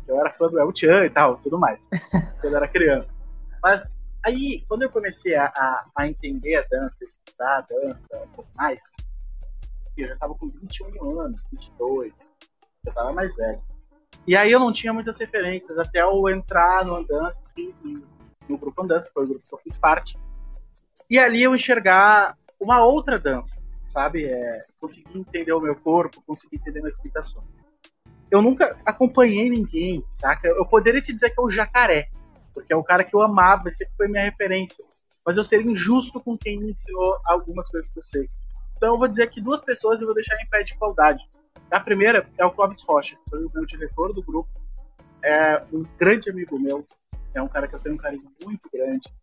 eu era fã do El Chan e tal, tudo mais, [laughs] quando eu era criança. Mas aí, quando eu comecei a, a, a entender a dança, estudar a dança um pouco mais, eu já tava com 21 anos, 22, eu tava mais velho. E aí eu não tinha muitas referências, até eu entrar no Andança, assim, no grupo Andança, que foi o grupo que eu fiz parte. E ali eu enxergar uma outra dança, sabe? É, conseguir entender o meu corpo, conseguir entender minhas limitações eu nunca acompanhei ninguém, saca? Eu poderia te dizer que é o Jacaré, porque é o cara que eu amava sempre foi minha referência. Mas eu seria injusto com quem me ensinou algumas coisas que eu sei. Então eu vou dizer aqui duas pessoas e vou deixar em pé de igualdade. A primeira é o Clóvis Rocha, foi o meu diretor do grupo, é um grande amigo meu, é um cara que eu tenho um carinho muito grande.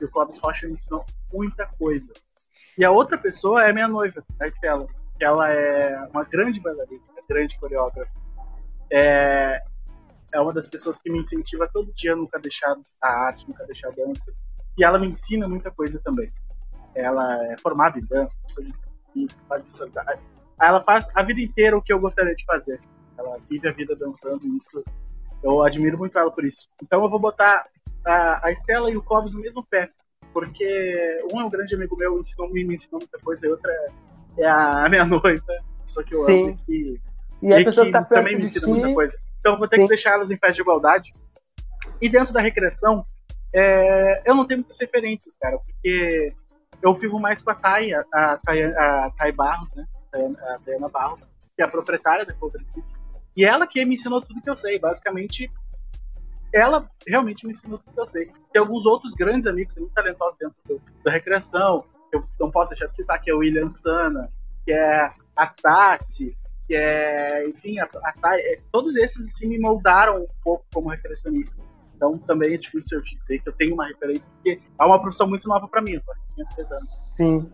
E o Clóvis Rocha me ensinou muita coisa. E a outra pessoa é minha noiva, a Estela, que ela é uma grande bailarina, uma grande coreógrafa é, é uma das pessoas que me incentiva todo dia a nunca deixar a arte, nunca deixar a dança. E ela me ensina muita coisa também. Ela é formada em dança, faz isso. Ela faz a vida inteira o que eu gostaria de fazer. Ela vive a vida dançando e isso eu admiro muito ela por isso. Então eu vou botar a, a Estela e o Clóvis no mesmo pé, porque um é um grande amigo meu, ensinou, me ensinou muita coisa, e outra é, é a, minha [laughs] noiva, só que eu Sim. amo que e, a pessoa que tá também me ensina muita coisa. Então eu vou ter Sim. que deixar elas em pé de igualdade. E dentro da recreação, é, eu não tenho muitas referências, cara, porque eu vivo mais com a Thay, a, a, a Thay Barros, né? A Diana Barros, que é a proprietária da Cover Kids. E ela que me ensinou tudo que eu sei. Basicamente, ela realmente me ensinou tudo que eu sei. Tem alguns outros grandes amigos muito talentosos dentro do, da recreação, eu não posso deixar de citar, que é o William Sana, que é a Tassi, que é, enfim, a, a, é, todos esses assim, me moldaram um pouco como recreacionista. Então também é difícil eu te dizer que eu tenho uma referência, porque é uma profissão muito nova para mim, eu tô há anos. Sim.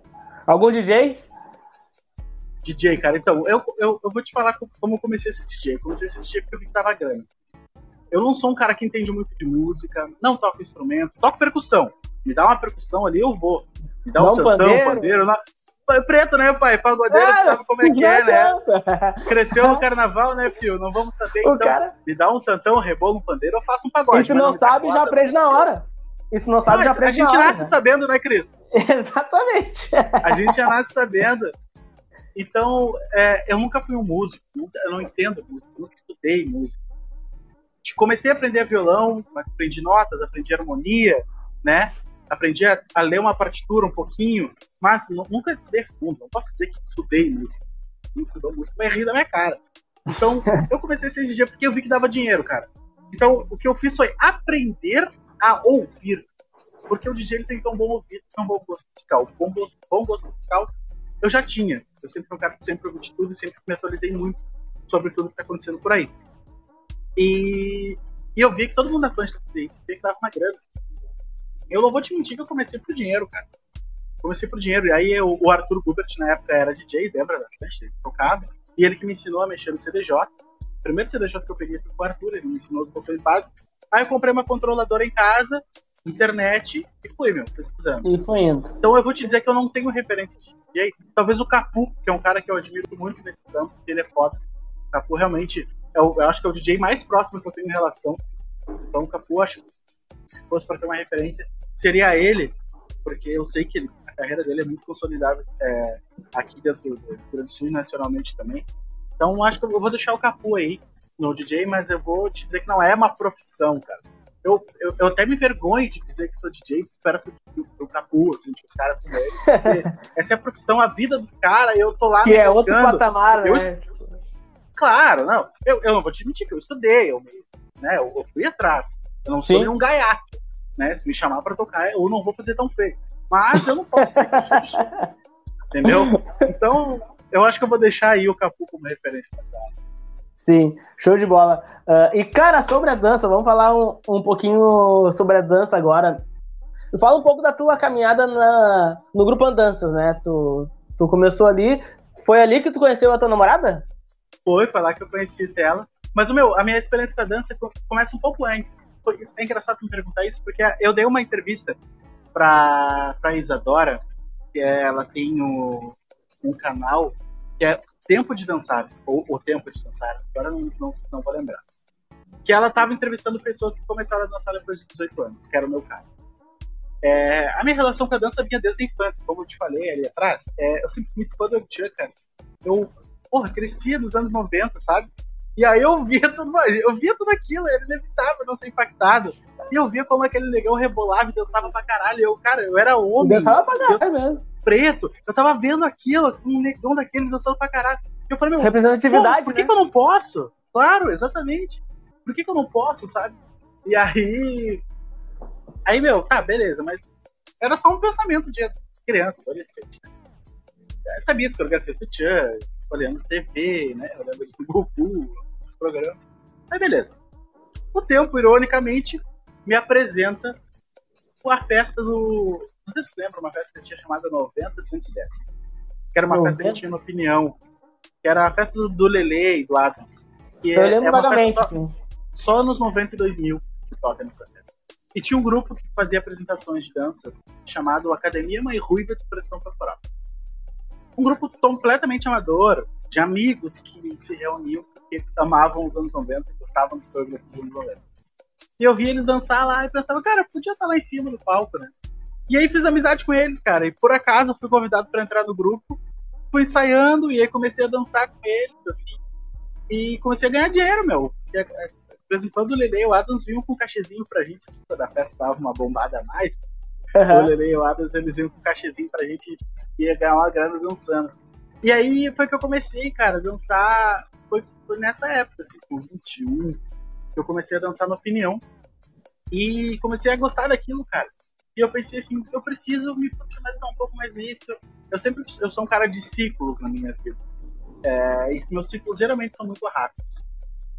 Algum DJ? DJ, cara, então, eu, eu, eu vou te falar como eu comecei esse DJ. Eu comecei esse DJ porque eu vi que tava grana. Eu não sou um cara que entende muito de música, não toco instrumento, toco percussão. Me dá uma percussão ali, eu vou. Me dá um tantão, pandeiro. pandeiro. Não... Preto, né, pai? Pagodeiro, ah, sabe como é que é, né? Cresceu no [laughs] carnaval, né, filho? Não vamos saber. O então, cara... me dá um tantão, um rebolo, um pandeiro, eu faço um pagode. E se não, não sabe, já aprende na hora. E se não sabe, já aprende na hora. A gente nasce né? sabendo, né, Cris? [laughs] Exatamente. A gente já nasce sabendo. Então, é, eu nunca fui um músico, eu não entendo música, nunca estudei música. Comecei a aprender violão, aprendi notas, aprendi harmonia, né? Aprendi a, a ler uma partitura um pouquinho, mas nunca estudei fundo. Não posso dizer que estudei música. Não estudou música, vai rir da minha cara. Então, [laughs] eu comecei a ser DJ porque eu vi que dava dinheiro, cara. Então, o que eu fiz foi aprender a ouvir. Porque o DJ ele tem tão bom ouvido, tão bom gosto musical. Bom, bom gosto musical eu já tinha. Eu sempre fui um cara que sempre ouvi de tudo e sempre me atualizei muito sobre tudo que está acontecendo por aí. E, e, eu vi que todo mundo na Atlântida fazia isso, via que dava uma grana. Eu não vou te mentir que eu comecei por dinheiro, cara. Comecei por dinheiro. E aí eu, o Arthur Gubert, na época, era DJ, lembra da Atlântida? Ele tocava. E ele que me ensinou a mexer no CDJ. O primeiro CDJ que eu peguei foi com o Arthur, ele me ensinou os botões básicos. Aí eu comprei uma controladora em casa internet e fui, meu, pesquisando. E foi indo. Então eu vou te dizer que eu não tenho referência de DJ. Talvez o Capu, que é um cara que eu admiro muito nesse campo, ele é foda. O Capu realmente, é o, eu acho que é o DJ mais próximo que eu tenho em relação. Então o Capu, acho que se fosse para ter uma referência, seria ele, porque eu sei que ele, a carreira dele é muito consolidada é, aqui dentro do Rio Grande do Sul e nacionalmente também. Então acho que eu vou deixar o Capu aí no DJ, mas eu vou te dizer que não é uma profissão, cara eu, eu, eu, até me vergonho de dizer que sou DJ do, do Capu, assim, tipo, os caras com ele. [laughs] Essa é a profissão, a vida dos caras, e eu tô lá Que é outro patamar, eu, né? Claro, não. Eu, eu não vou te mentir que eu estudei, eu, né, eu, eu fui atrás. Eu não Sim. sou nenhum gaiato. Né? Se me chamar pra tocar, eu não vou fazer tão feio. Mas eu não posso DJ. [laughs] Entendeu? Então, eu acho que eu vou deixar aí o Capu como referência área. Sim, show de bola. Uh, e, cara, sobre a dança, vamos falar um, um pouquinho sobre a dança agora. Fala um pouco da tua caminhada na, no grupo Andanças, né? Tu, tu começou ali. Foi ali que tu conheceu a tua namorada? Foi, foi lá que eu conheci ela. Mas o meu, a minha experiência com a dança começa um pouco antes. É engraçado me perguntar isso, porque eu dei uma entrevista pra, pra Isadora, que é, ela tem o, um canal que é Tempo de Dançar, ou O Tempo de Dançar, agora não, não, não vou lembrar. Que ela estava entrevistando pessoas que começaram a dançar depois de 18 anos, que era o meu caso. É, a minha relação com a dança vinha desde a infância, como eu te falei ali atrás. É, eu sempre fui muito fã do Tchan, cara. Eu, porra, crescia nos anos 90, sabe? E aí eu via tudo, eu via tudo aquilo, era inevitável não ser impactado. E eu via como aquele negão rebolava e dançava pra caralho. Eu, cara, eu era homem. Dançava pra caralho mesmo preto. Eu tava vendo aquilo, um negão daquele dançando pra caralho. Eu falei, meu, representatividade. por que, né? que eu não posso? Claro, exatamente. Por que, que eu não posso, sabe? E aí. Aí, meu, tá, beleza, mas era só um pensamento de criança, adolescente. Eu sabia as coreografias do Chan, olhando TV, né? Olhando eles no Goku, esses programas. Aí, beleza. O tempo, ironicamente, me apresenta a festa do, não sei se você lembra uma festa que tinha chamada 90 de 110. Que era uma 90? festa que tinha uma opinião. Que era a festa do, do Lele e do Adams. Que Eu é, lembro é vagamente, só, sim. Só nos 92 mil que toca nessa festa. E tinha um grupo que fazia apresentações de dança chamado Academia Mãe Ruiva de Expressão Corporal. Um grupo completamente amador, de amigos que se reuniam porque amavam os anos 90 e gostavam dos programas dos anos 90. E eu via eles dançar lá e pensava, cara, podia estar lá em cima do palco, né? E aí fiz amizade com eles, cara. E por acaso fui convidado para entrar no grupo. Fui ensaiando e aí comecei a dançar com eles, assim. E comecei a ganhar dinheiro, meu. E, de vez em quando o Lele e o Adams vinham com um cachezinho pra gente. Quando a festa tava uma bombada a mais. Uhum. O Lele e o Adams eles vinham com um cachezinho pra gente e ia ganhar uma grana dançando. E aí foi que eu comecei, cara, a dançar. Foi, foi nessa época, assim, com 21, que eu comecei a dançar no Opinião E comecei a gostar daquilo, cara. E eu pensei assim, eu preciso me profissionalizar um pouco mais nisso. Eu sempre eu sou um cara de ciclos na minha vida. É, e meus ciclos geralmente são muito rápidos.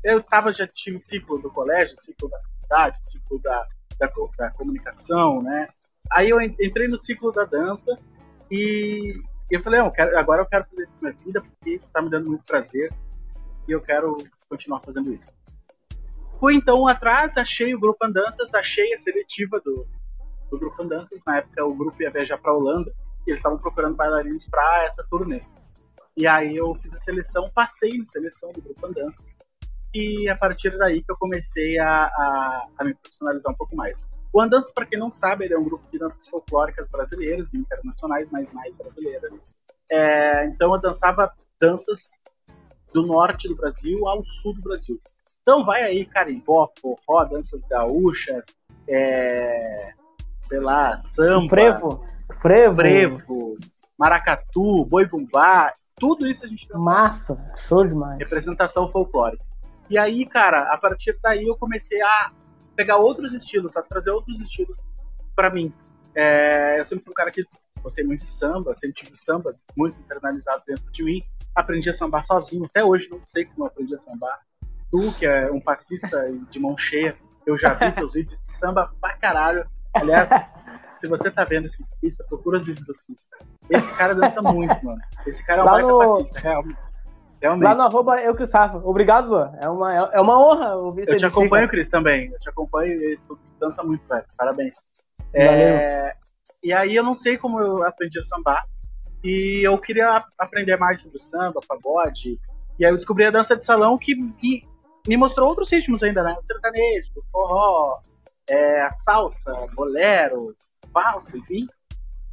Eu tava, já tive ciclo do colégio, ciclo da faculdade, ciclo da, da, da comunicação, né? Aí eu entrei no ciclo da dança e eu falei, eu quero, agora eu quero fazer isso na minha vida porque isso está me dando muito prazer e eu quero continuar fazendo isso. Fui então atrás, achei o grupo Andanças, achei a seletiva do, do grupo Andanças. Na época o grupo ia viajar para Holanda e eles estavam procurando bailarinos para essa turnê. E aí eu fiz a seleção, passei na seleção do grupo Andanças e a partir daí que eu comecei a, a, a me profissionalizar um pouco mais. O Andanças, para quem não sabe, ele é um grupo de danças folclóricas brasileiras e internacionais, mas mais brasileiras. É, então eu dançava danças do norte do Brasil ao sul do Brasil. Então vai aí carimbó, forró, danças gaúchas, é, sei lá, samba, frevo, frevo, frevo, maracatu, boi bumbá, tudo isso a gente dança. Massa, show demais. Representação folclórica. E aí, cara, a partir daí eu comecei a pegar outros estilos, sabe? Trazer outros estilos para mim. É, eu sempre fui um cara que gostei muito de samba, sempre tive samba muito internalizado dentro de mim. Aprendi a sambar sozinho, até hoje não sei como aprendi a sambar. Tu, que é um passista de mão cheia, eu já vi teus vídeos de samba pra caralho. Aliás, se você tá vendo esse pista, procura os vídeos do pista. Esse cara dança muito, mano. Esse cara é um Lá baita no- passista, realmente. Realmente. Lá no arroba eu que Safa. Obrigado, Luan. É uma, é uma honra ouvir Eu te acompanho. Cris, também. Eu te acompanho e tu dança muito, velho. Parabéns. É, e aí eu não sei como eu aprendi a sambar. E eu queria aprender mais sobre samba, pagode. E aí eu descobri a dança de salão que me, me mostrou outros ritmos ainda, né? O sertanejo, o forró, é, a salsa, bolero, valsa, enfim.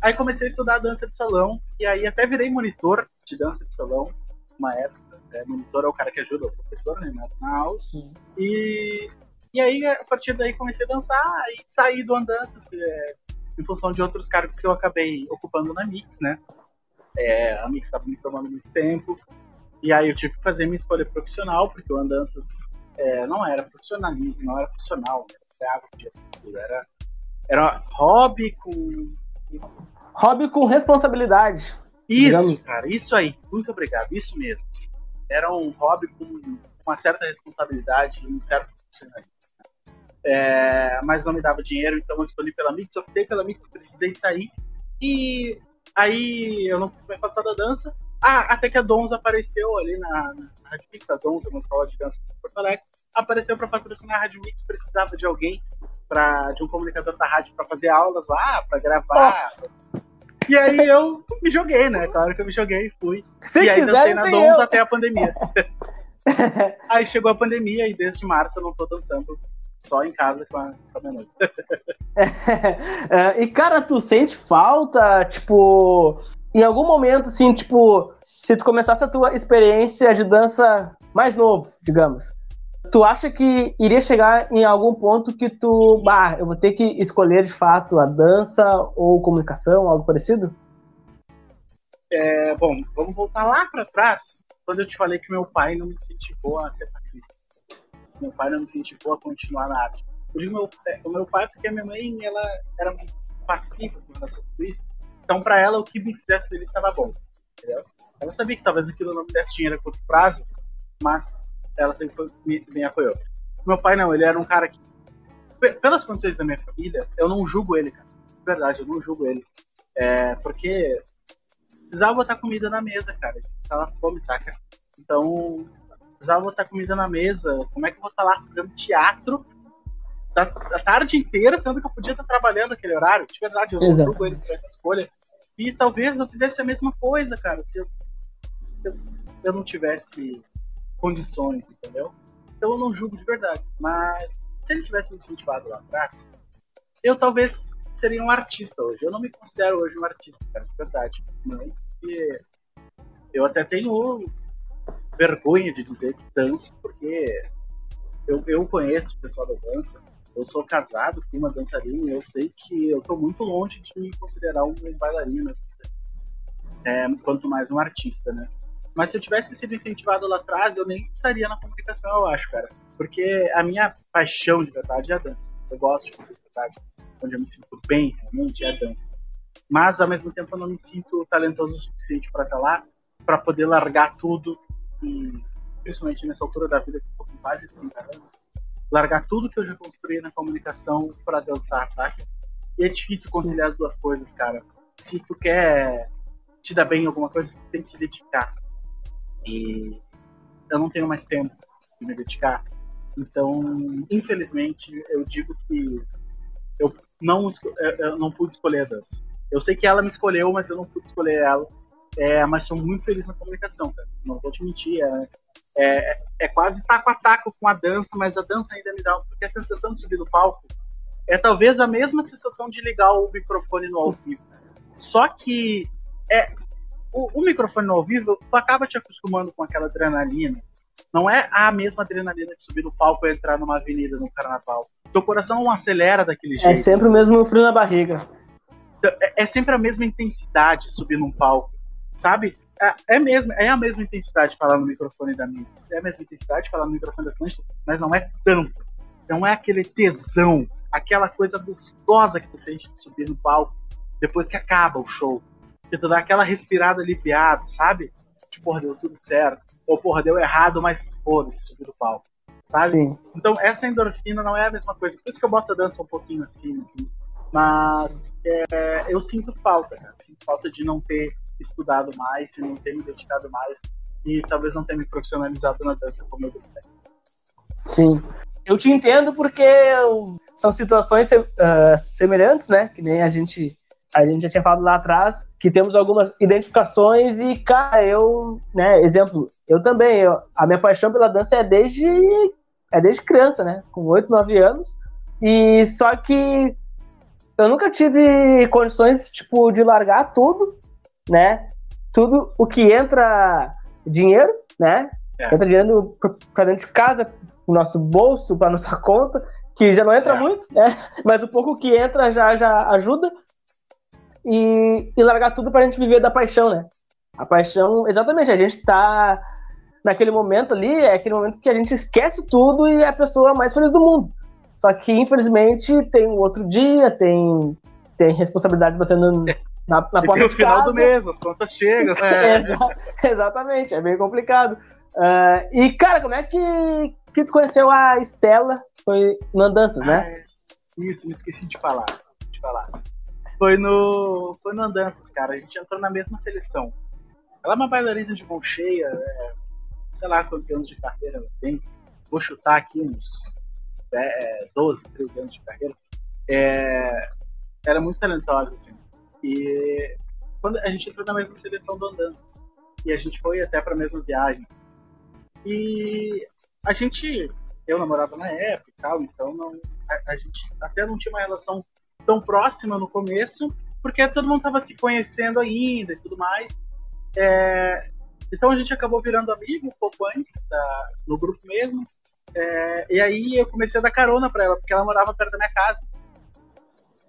Aí comecei a estudar dança de salão. E aí até virei monitor de dança de salão uma época. É, monitor é o cara que ajuda o professor, né? Na, aula. Sim. E, e aí, a partir daí, comecei a dançar e saí do Andanças é, em função de outros cargos que eu acabei ocupando na Mix, né? É, a Mix estava me tomando muito tempo. E aí eu tive que fazer minha escolha profissional, porque o Andanças é, não era profissionalismo, não era profissional, né? Era, algo era, era hobby com. Hobby com responsabilidade. Isso, Digamos. cara, isso aí. Muito obrigado, isso mesmo. Era um hobby com uma certa responsabilidade e um certo profissionalismo. É, mas não me dava dinheiro, então eu escolhi pela Mix, optei pela Mix, precisei sair. E aí eu não quis me afastar da dança. Ah, até que a Dons apareceu ali na, na Rádio Mix, a Dons, uma escola de dança de Porto Alegre, apareceu para patrocinar a Rádio Mix, precisava de alguém, pra, de um comunicador da rádio para fazer aulas lá, para gravar. E aí eu me joguei, né? Claro que eu me joguei e fui. Se e aí quiser, dancei na Dons até a pandemia. [laughs] aí chegou a pandemia e desde março eu não tô dançando só em casa com a, com a minha noiva. [laughs] É, e, cara, tu sente falta, tipo, em algum momento, assim, tipo, se tu começasse a tua experiência de dança mais novo, digamos, tu acha que iria chegar em algum ponto que tu, bah, eu vou ter que escolher de fato a dança ou comunicação, algo parecido? É, bom, vamos voltar lá pra trás, quando eu te falei que meu pai não me incentivou a ser passista. Meu pai não me incentivou a continuar na arte. Eu digo meu, o meu pai porque a minha mãe ela era muito passiva com relação a isso. Então, pra ela, o que me fizesse feliz estava bom. Entendeu? Ela sabia que talvez aquilo não me desse dinheiro a curto prazo, mas ela sempre foi, me, me apoiou. Meu pai não, ele era um cara que, pe- pelas condições da minha família, eu não julgo ele, cara. De verdade, eu não julgo ele. É, porque precisava botar comida na mesa, cara. Precisava fome, saca? Então, precisava botar comida na mesa. Como é que eu vou estar lá fazendo teatro da, da tarde inteira, sendo que eu podia estar trabalhando aquele horário? De verdade, eu não Exato. julgo ele por essa escolha. E talvez eu fizesse a mesma coisa, cara, se eu, se eu, eu não tivesse condições, entendeu? Então eu não julgo de verdade. Mas se ele tivesse me incentivado lá atrás, eu talvez seria um artista hoje. Eu não me considero hoje um artista, cara, de verdade. Não, porque eu até tenho vergonha de dizer que danço, porque eu, eu conheço o pessoal da dança, eu sou casado com uma dançarina e eu sei que eu tô muito longe de me considerar um bailarino, é, quanto mais um artista, né? Mas se eu tivesse sido incentivado lá atrás, eu nem estaria na comunicação, eu acho, cara. Porque a minha paixão de verdade é a dança. eu gosto de verdade, onde eu me sinto bem, realmente, é a dança. Mas, ao mesmo tempo, eu não me sinto talentoso o suficiente para estar lá, para poder largar tudo, e, principalmente nessa altura da vida, que eu tô com quase 30 anos, largar tudo que eu já construí na comunicação para dançar, sabe? E é difícil conciliar Sim. as duas coisas, cara. Se tu quer te dar bem em alguma coisa, tu tem que te dedicar. E eu não tenho mais tempo de me dedicar. Então, infelizmente, eu digo que eu não, eu não pude escolher a dança. Eu sei que ela me escolheu, mas eu não pude escolher ela. É, mas sou muito feliz na comunicação, cara. Não vou te mentir. É, é, é quase taco a taco com a dança, mas a dança ainda me dá. Porque a sensação de subir no palco é talvez a mesma sensação de ligar o microfone no ao vivo. Só que é, o, o microfone no ao vivo, tu acaba te acostumando com aquela adrenalina. Não é a mesma adrenalina de subir no palco e entrar numa avenida no carnaval. Teu coração não acelera daquele é jeito. É sempre o mesmo frio na barriga. É, é sempre a mesma intensidade subir num palco, sabe? É, é, mesmo, é a mesma intensidade falar no microfone da Mix, é a mesma intensidade falar no microfone da Atlântica, mas não é tanto. Não é aquele tesão, aquela coisa gostosa que você sente de subir no palco depois que acaba o show. Que tu dá aquela respirada aliviada, sabe? Tipo, porra, deu tudo certo. Ou, porra, deu errado, mas foda-se, subir no palco. Sabe? Sim. Então, essa endorfina não é a mesma coisa. Por isso que eu boto a dança um pouquinho assim, assim. Mas é, eu sinto falta, cara. Sinto falta de não ter estudado mais, de não ter me dedicado mais e talvez não ter me profissionalizado na dança como eu gostaria. Sim. Eu te entendo porque são situações uh, semelhantes, né? Que nem a gente, a gente já tinha falado lá atrás, que temos algumas identificações e, cara, eu, né, exemplo, eu também, eu, a minha paixão pela dança é desde, é desde criança, né? Com 8, 9 anos. E só que eu nunca tive condições, tipo, de largar tudo, né? Tudo o que entra dinheiro, né? É. Entra dinheiro pra dentro de casa, no nosso bolso, pra nossa [laughs] conta, que já não entra é. muito, né? Mas o pouco que entra já, já ajuda. E, e largar tudo pra gente viver da paixão, né? A paixão, exatamente, a gente tá naquele momento ali, é aquele momento que a gente esquece tudo e é a pessoa mais feliz do mundo. Só que, infelizmente, tem um outro dia, tem, tem responsabilidades batendo [laughs] na, na porta no final do mês, as contas chegam. [laughs] É. exatamente, é bem complicado. Uh, e, cara, como é que, que tu conheceu a Estela? Foi no Andanças, né? Ah, é. Isso, me esqueci de falar. De falar. Foi no, foi no Andanças, cara. A gente entrou na mesma seleção. Ela é uma bailarina de mão cheia, é, sei lá quantos anos de carreira ela tem. Vou chutar aqui uns 12, 13 anos de carreira, é, era muito talentosa, assim. E quando a gente entrou na mesma seleção do Andanças, e a gente foi até para a mesma viagem. E a gente, eu namorava na época e tal, então não, a, a gente até não tinha uma relação tão próxima no começo, porque todo mundo estava se conhecendo ainda e tudo mais. É, então a gente acabou virando amigo um pouco antes, da, no grupo mesmo. É, e aí eu comecei a dar carona pra ela, porque ela morava perto da minha casa.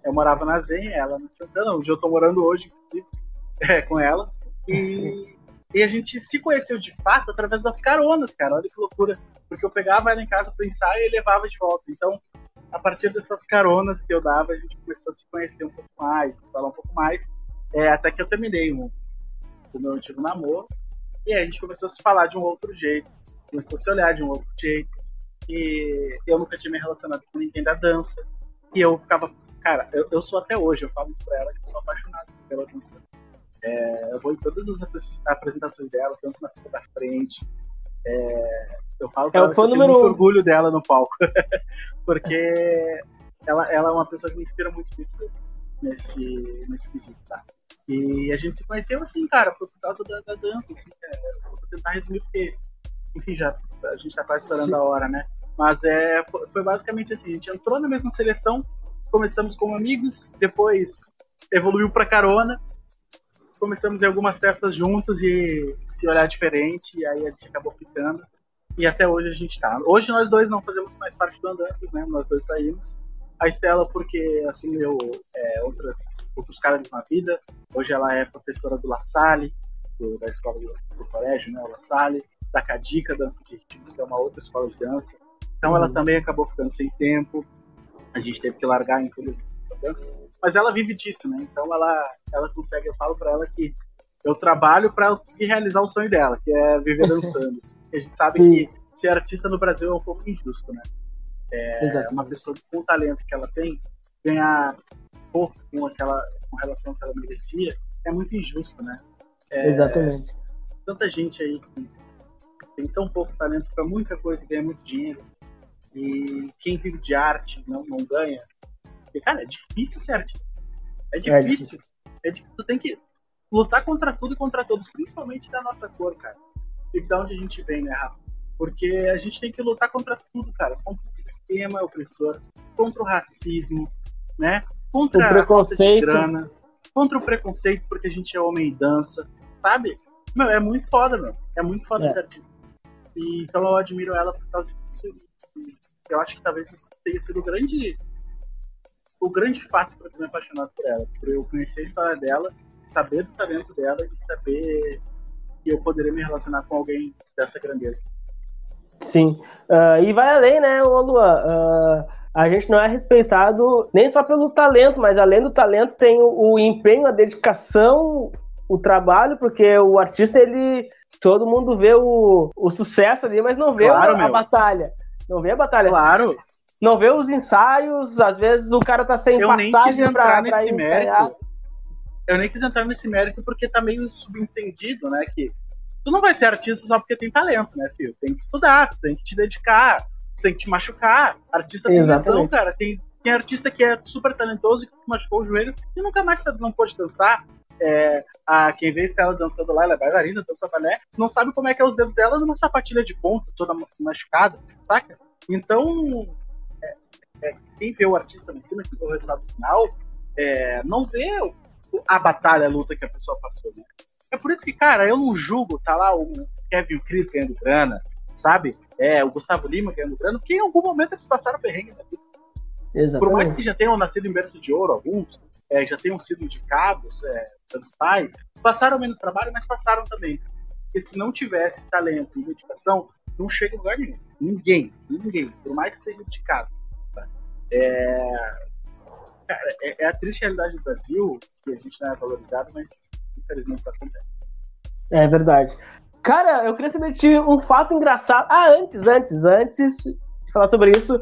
Eu morava na Zen, ela na Santana, onde eu tô morando hoje, inclusive, [laughs] é, com ela. E, e a gente se conheceu de fato através das caronas, cara. Olha que loucura. Porque eu pegava ela em casa pro ensaio e levava de volta. Então, a partir dessas caronas que eu dava, a gente começou a se conhecer um pouco mais, falar um pouco mais. É, até que eu terminei o, o meu antigo namoro. E aí a gente começou a se falar de um outro jeito. Começou a se olhar de um outro jeito que eu nunca tinha me relacionado com ninguém da dança. E eu ficava, cara, eu, eu sou até hoje, eu falo isso pra ela que eu sou apaixonado pela dança. É, eu vou em todas as apresentações dela, tanto na da frente. É, eu falo é ela que eu número... muito orgulho dela no palco. [laughs] porque ela, ela é uma pessoa que me inspira muito nisso, nesse, nesse quesito, tá? E a gente se conheceu assim, cara, por causa da, da dança, assim, é, vou tentar resumir porque, enfim, já a gente tá quase estourando a hora, né? Mas é, foi basicamente assim: a gente entrou na mesma seleção, começamos como amigos, depois evoluiu para carona, começamos em algumas festas juntos e se olhar diferente, e aí a gente acabou ficando. E até hoje a gente tá. Hoje nós dois não fazemos mais parte do Andanças, né? Nós dois saímos. A Estela, porque assumiu é, outras, outros cargos na vida. Hoje ela é professora do La Salle, do, da escola do, do colégio, né? O La Salle. Da Cadica Dança de Ritmos, que é uma outra escola de dança. Então ela uhum. também acabou ficando sem tempo. A gente teve que largar, infelizmente, danças. Mas ela vive disso, né? Então ela, ela consegue, eu falo para ela que eu trabalho para conseguir realizar o sonho dela, que é viver [laughs] dançando. Assim. A gente sabe Sim. que ser artista no Brasil é um pouco injusto, né? É, uma pessoa com o talento que ela tem ganhar pouco com aquela com relação que ela merecia é muito injusto, né? É, Exatamente. Tanta gente aí que tem tão pouco talento para muita coisa e ganha muito dinheiro. E quem vive de arte não, não ganha. Porque, cara, é difícil ser artista. É difícil. É difícil. É difícil. Tu tem que lutar contra tudo e contra todos, principalmente da nossa cor, cara. E da onde a gente vem, né, Rafa? Porque a gente tem que lutar contra tudo, cara. Contra o sistema opressor, contra o racismo, né? Contra o preconceito. grana, contra o preconceito porque a gente é homem e dança, sabe? Meu, é muito foda, meu. É muito foda é. ser artista. E, então eu admiro ela por causa disso. Eu acho que talvez isso tenha sido o grande, o grande fato para ter me apaixonado por ela. Por eu conhecer a história dela, saber do talento dela e saber que eu poderia me relacionar com alguém dessa grandeza. Sim. Uh, e vai além, né, ô Luan? Uh, a gente não é respeitado nem só pelo talento, mas além do talento tem o, o empenho, a dedicação, o trabalho, porque o artista, ele. Todo mundo vê o, o sucesso ali, mas não vê claro, a, a batalha. Não vê a batalha. Claro. Não vê os ensaios, às vezes o cara tá sem eu passagem pra, pra ensaiar. Mérito. Eu nem quis entrar nesse mérito porque tá meio subentendido, né? Que tu não vai ser artista só porque tem talento, né, filho? Tem que estudar, tu tem que te dedicar, tu tem que te machucar. Artista tem lesão, cara. Tem, tem artista que é super talentoso e que machucou o joelho e nunca mais não pode dançar. É, a, quem vê ela dançando lá, ela é bailarina, dança balé, não sabe como é que é os dedos dela numa sapatilha de ponta, toda machucada, saca? Então, é, quem vê o artista em cima, que vê o resultado final, é, não vê a batalha, a luta que a pessoa passou, né? É por isso que, cara, eu não julgo, tá lá o Kevin Chris ganhando grana, sabe? É, o Gustavo Lima ganhando grana, porque em algum momento eles passaram perrengue na vida. Exatamente. Por mais que já tenham nascido em berço de ouro, alguns, é, já tenham sido indicados é, pelos pais, passaram menos trabalho, mas passaram também. Porque se não tivesse talento e dedicação, não chega em lugar nenhum. Ninguém, ninguém, por mais que seja indicado. É, cara, é, é, a triste realidade do Brasil, que a gente não é valorizado, mas infelizmente isso acontece. É verdade. Cara, eu queria saber de um fato engraçado. Ah, antes, antes, antes de falar sobre isso,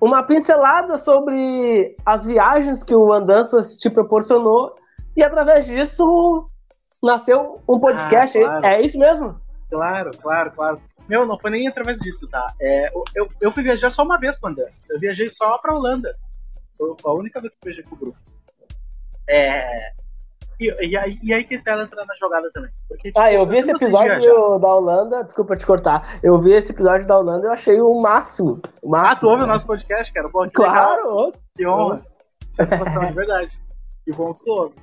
uma pincelada sobre as viagens que o Andanças te proporcionou e através disso nasceu um podcast. Ah, claro. É isso mesmo? Claro, claro, claro. Meu, não foi nem através disso, tá? É, eu, eu fui viajar só uma vez com Andanças. Eu viajei só pra Holanda. Foi a única vez que eu viajei com o grupo. É, e, e, aí, e aí que Estela entra na jogada também. Porque, tipo, ah, eu vi esse episódio da Holanda, desculpa te cortar. Eu vi esse episódio da Holanda e eu achei o máximo. O máximo ah, tu ouve o nosso podcast, cara? Bom, que claro! Legal. Que honra. Satisfação, de [laughs] verdade. Que bom que tu ouve.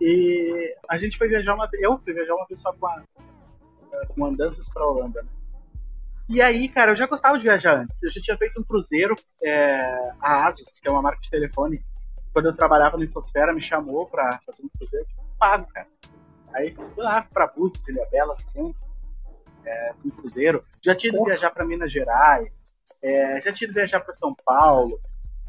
E a gente foi viajar uma vez, eu fui viajar uma vez só com, a, com andanças pra Holanda, né? E aí, cara, eu já gostava de viajar antes. Eu já tinha feito um cruzeiro, é, a Asus, que é uma marca de telefone, quando eu trabalhava no Infosfera, me chamou pra fazer um cruzeiro, pago, cara. Aí fui lá pra Búzios, Ilha Bela, assim, é, um cruzeiro. Já tinha ido viajar para Minas Gerais, é, já tinha ido viajar para São Paulo,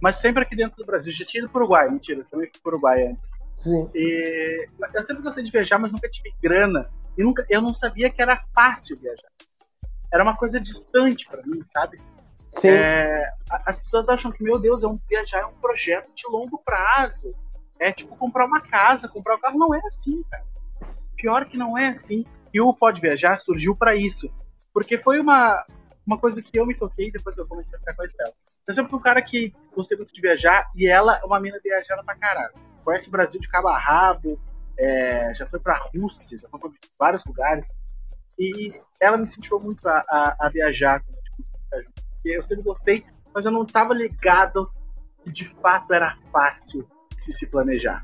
mas sempre aqui dentro do Brasil. Já tinha ido pro Uruguai, mentira, eu também fui pro Uruguai antes. Sim. E eu sempre gostei de viajar, mas nunca tive grana. E nunca, eu não sabia que era fácil viajar. Era uma coisa distante para mim, sabe? É, as pessoas acham que, meu Deus, é um viajar é um projeto de longo prazo. É tipo comprar uma casa, comprar um carro. Não é assim, cara. Pior que não é assim. E o Pode Viajar surgiu para isso. Porque foi uma, uma coisa que eu me toquei depois que eu comecei a ficar com a Estela. Eu sempre fui um cara que gostei muito de viajar e ela é uma mina viajando pra caralho. Conhece o Brasil de cabo a rabo, é, já foi pra Rússia, já foi pra vários lugares. E ela me incentivou muito a, a, a viajar a gente porque eu sempre gostei, mas eu não estava ligado que de fato era fácil se se planejar.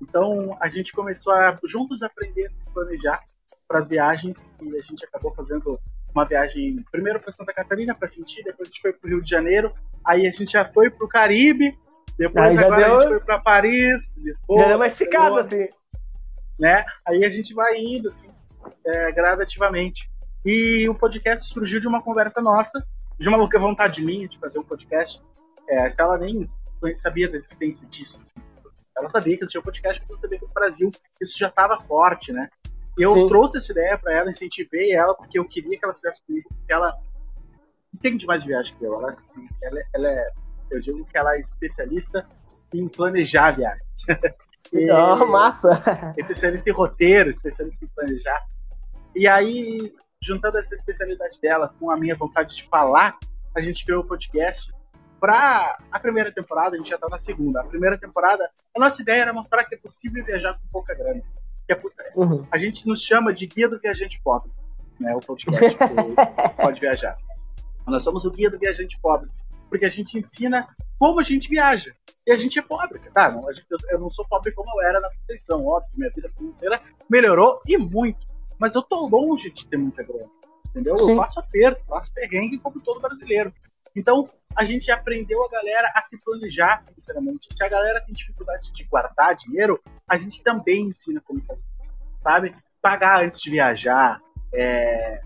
Então a gente começou a juntos aprender a se planejar para as viagens e a gente acabou fazendo uma viagem primeiro para Santa Catarina para sentir, depois a gente foi para o Rio de Janeiro, aí a gente já foi para o Caribe, depois agora deu... a gente foi para Paris, Lisboa. Já deu uma esticada assim. Né? Aí a gente vai indo assim, é, gradativamente. E o podcast surgiu de uma conversa nossa de uma louca vontade minha de fazer um podcast. É, a Estela nem sabia da existência disso. Assim. Ela sabia que existia um podcast, mas não sabia que no Brasil isso já estava forte, né? Eu Sim. trouxe essa ideia para ela, incentivei ela, porque eu queria que ela fizesse comigo, porque ela entende mais de viagem que eu. Ela, assim, ela, ela é, eu digo que ela é especialista em planejar viagens. [laughs] Oh, massa! [laughs] Especialista em roteiro, especialista em planejar. E aí, juntando essa especialidade dela com a minha vontade de falar, a gente criou o podcast. Para a primeira temporada, a gente já está na segunda. A primeira temporada, a nossa ideia era mostrar que é possível viajar com pouca grana. É, uhum. A gente nos chama de Guia do Viajante Pobre, né? O podcast [laughs] Pode Viajar. Nós somos o Guia do Viajante Pobre, porque a gente ensina como a gente viaja. E a gente é pobre, tá? Não, gente, eu não sou pobre como eu era na Conceição, óbvio, minha vida financeira melhorou e muito. Mas eu tô longe de ter muita grana, entendeu? Sim. Eu passo aperto, passo perrengue como todo brasileiro. Então, a gente aprendeu a galera a se planejar financeiramente. Se a galera tem dificuldade de guardar dinheiro, a gente também ensina como fazer isso, sabe? Pagar antes de viajar, é,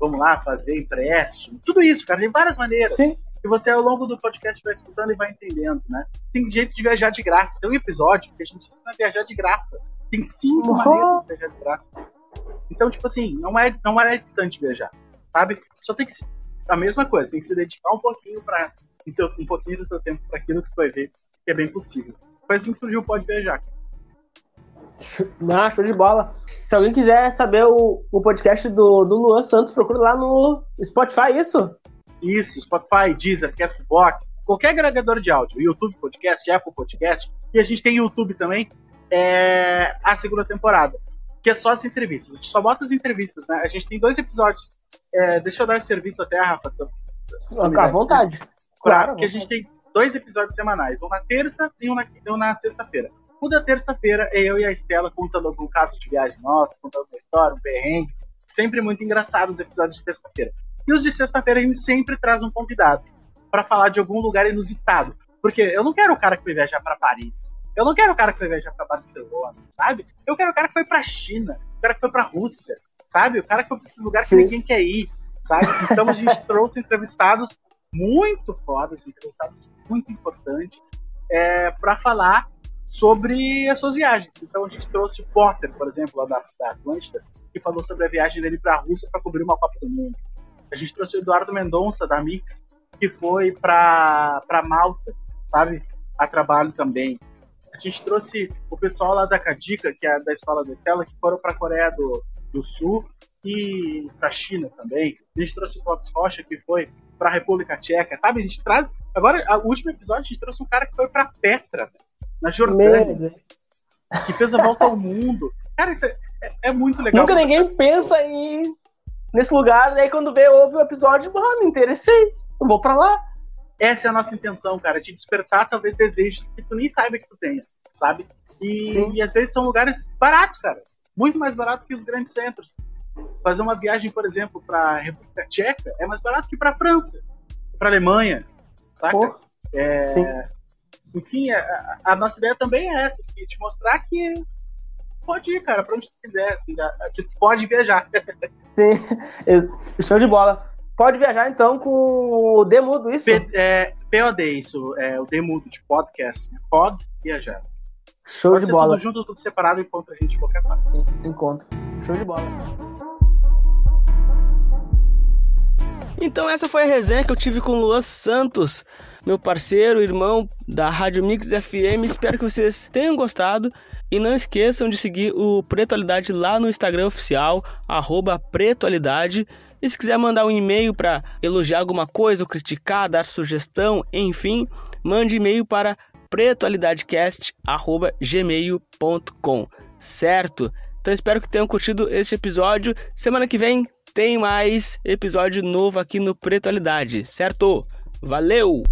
vamos lá, fazer empréstimo, tudo isso, cara, tem várias maneiras. Sim. E você, ao longo do podcast, vai escutando e vai entendendo, né? Tem jeito de viajar de graça. Tem um episódio que a gente ensina a viajar de graça. Tem cinco uhum. maneiras de viajar de graça. Então, tipo assim, não é, não é distante viajar, sabe? Só tem que a mesma coisa, tem que se dedicar um pouquinho para um pouquinho do seu tempo para aquilo que tu vai ver, que é bem possível. Foi assim que surgiu o Pode Viajar. [laughs] Ah, show de bola. Se alguém quiser saber o, o podcast do, do Luan Santos, procura lá no Spotify, isso? Isso, Spotify, Deezer, Castbox, qualquer agregador de áudio, YouTube Podcast, Apple Podcast, e a gente tem YouTube também, é a segunda temporada que é só as entrevistas. A gente só bota as entrevistas, né? A gente tem dois episódios. É, deixa eu dar esse serviço até, Rafa. Fica à vontade. Claro, que a gente tem dois episódios semanais, um na terça e um na, um na sexta-feira. O da terça-feira é eu e a Estela contando algum caso de viagem nosso, contando uma história, um perrengue. Sempre muito engraçado os episódios de terça-feira. E os de sexta-feira a gente sempre traz um convidado para falar de algum lugar inusitado. Porque eu não quero o cara que vai viajar para Paris. Eu não quero o cara que foi viajar pra Barcelona, sabe? Eu quero o cara que foi pra China, o cara que foi pra Rússia, sabe? O cara que foi pra esses lugares Sim. que ninguém quer ir, sabe? Então a gente [laughs] trouxe entrevistados muito fodas, entrevistados muito importantes, é, para falar sobre as suas viagens. Então a gente trouxe o Potter, por exemplo, lá da, da Atlântida, que falou sobre a viagem dele para a Rússia para cobrir uma Copa do Mundo. A gente trouxe o Eduardo Mendonça, da Mix, que foi para Malta, sabe? A trabalho também. A gente trouxe o pessoal lá da Cadica, que é da escola da Estela, que foram para a Coreia do, do Sul e para a China também. A gente trouxe o Fox Rocha, que foi para a República Tcheca, sabe? A gente traz. Agora, o último episódio, a gente trouxe um cara que foi para Petra, na Jordânia, que fez a volta ao mundo. Cara, isso é, é, é muito legal. Nunca ninguém pensa em nesse lugar, e aí quando vê, ouve o episódio, mano, me interessei, eu vou para lá. Essa é a nossa intenção, cara, te despertar talvez desejos que tu nem saiba que tu tenha, sabe? E, e às vezes são lugares baratos, cara. Muito mais barato que os grandes centros. Fazer uma viagem, por exemplo, para República Tcheca é mais barato que para França, para Alemanha, saca? Oh, é... Enfim, a, a, nossa ideia também é essa, assim, te mostrar que pode ir, cara, para onde tu quiser, assim, que tu pode viajar. [laughs] Sim, show de bola. Pode viajar então com o Demudo, isso? P, é, POD, isso. É o Demudo de podcast. Né? Pode viajar. Show Pode de bola. Tudo junto, tudo separado, encontra a gente em qualquer parte. Encontro. Show de bola. Então essa foi a resenha que eu tive com o Luan Santos, meu parceiro, irmão da Rádio Mix FM. Espero que vocês tenham gostado. E não esqueçam de seguir o Pretualidade lá no Instagram oficial, arroba Pretualidade. E se quiser mandar um e-mail para elogiar alguma coisa ou criticar, dar sugestão, enfim, mande e-mail para pretoalidadecast@gmail.com, certo? Então espero que tenham curtido este episódio. Semana que vem tem mais episódio novo aqui no Pretualidade, certo? Valeu!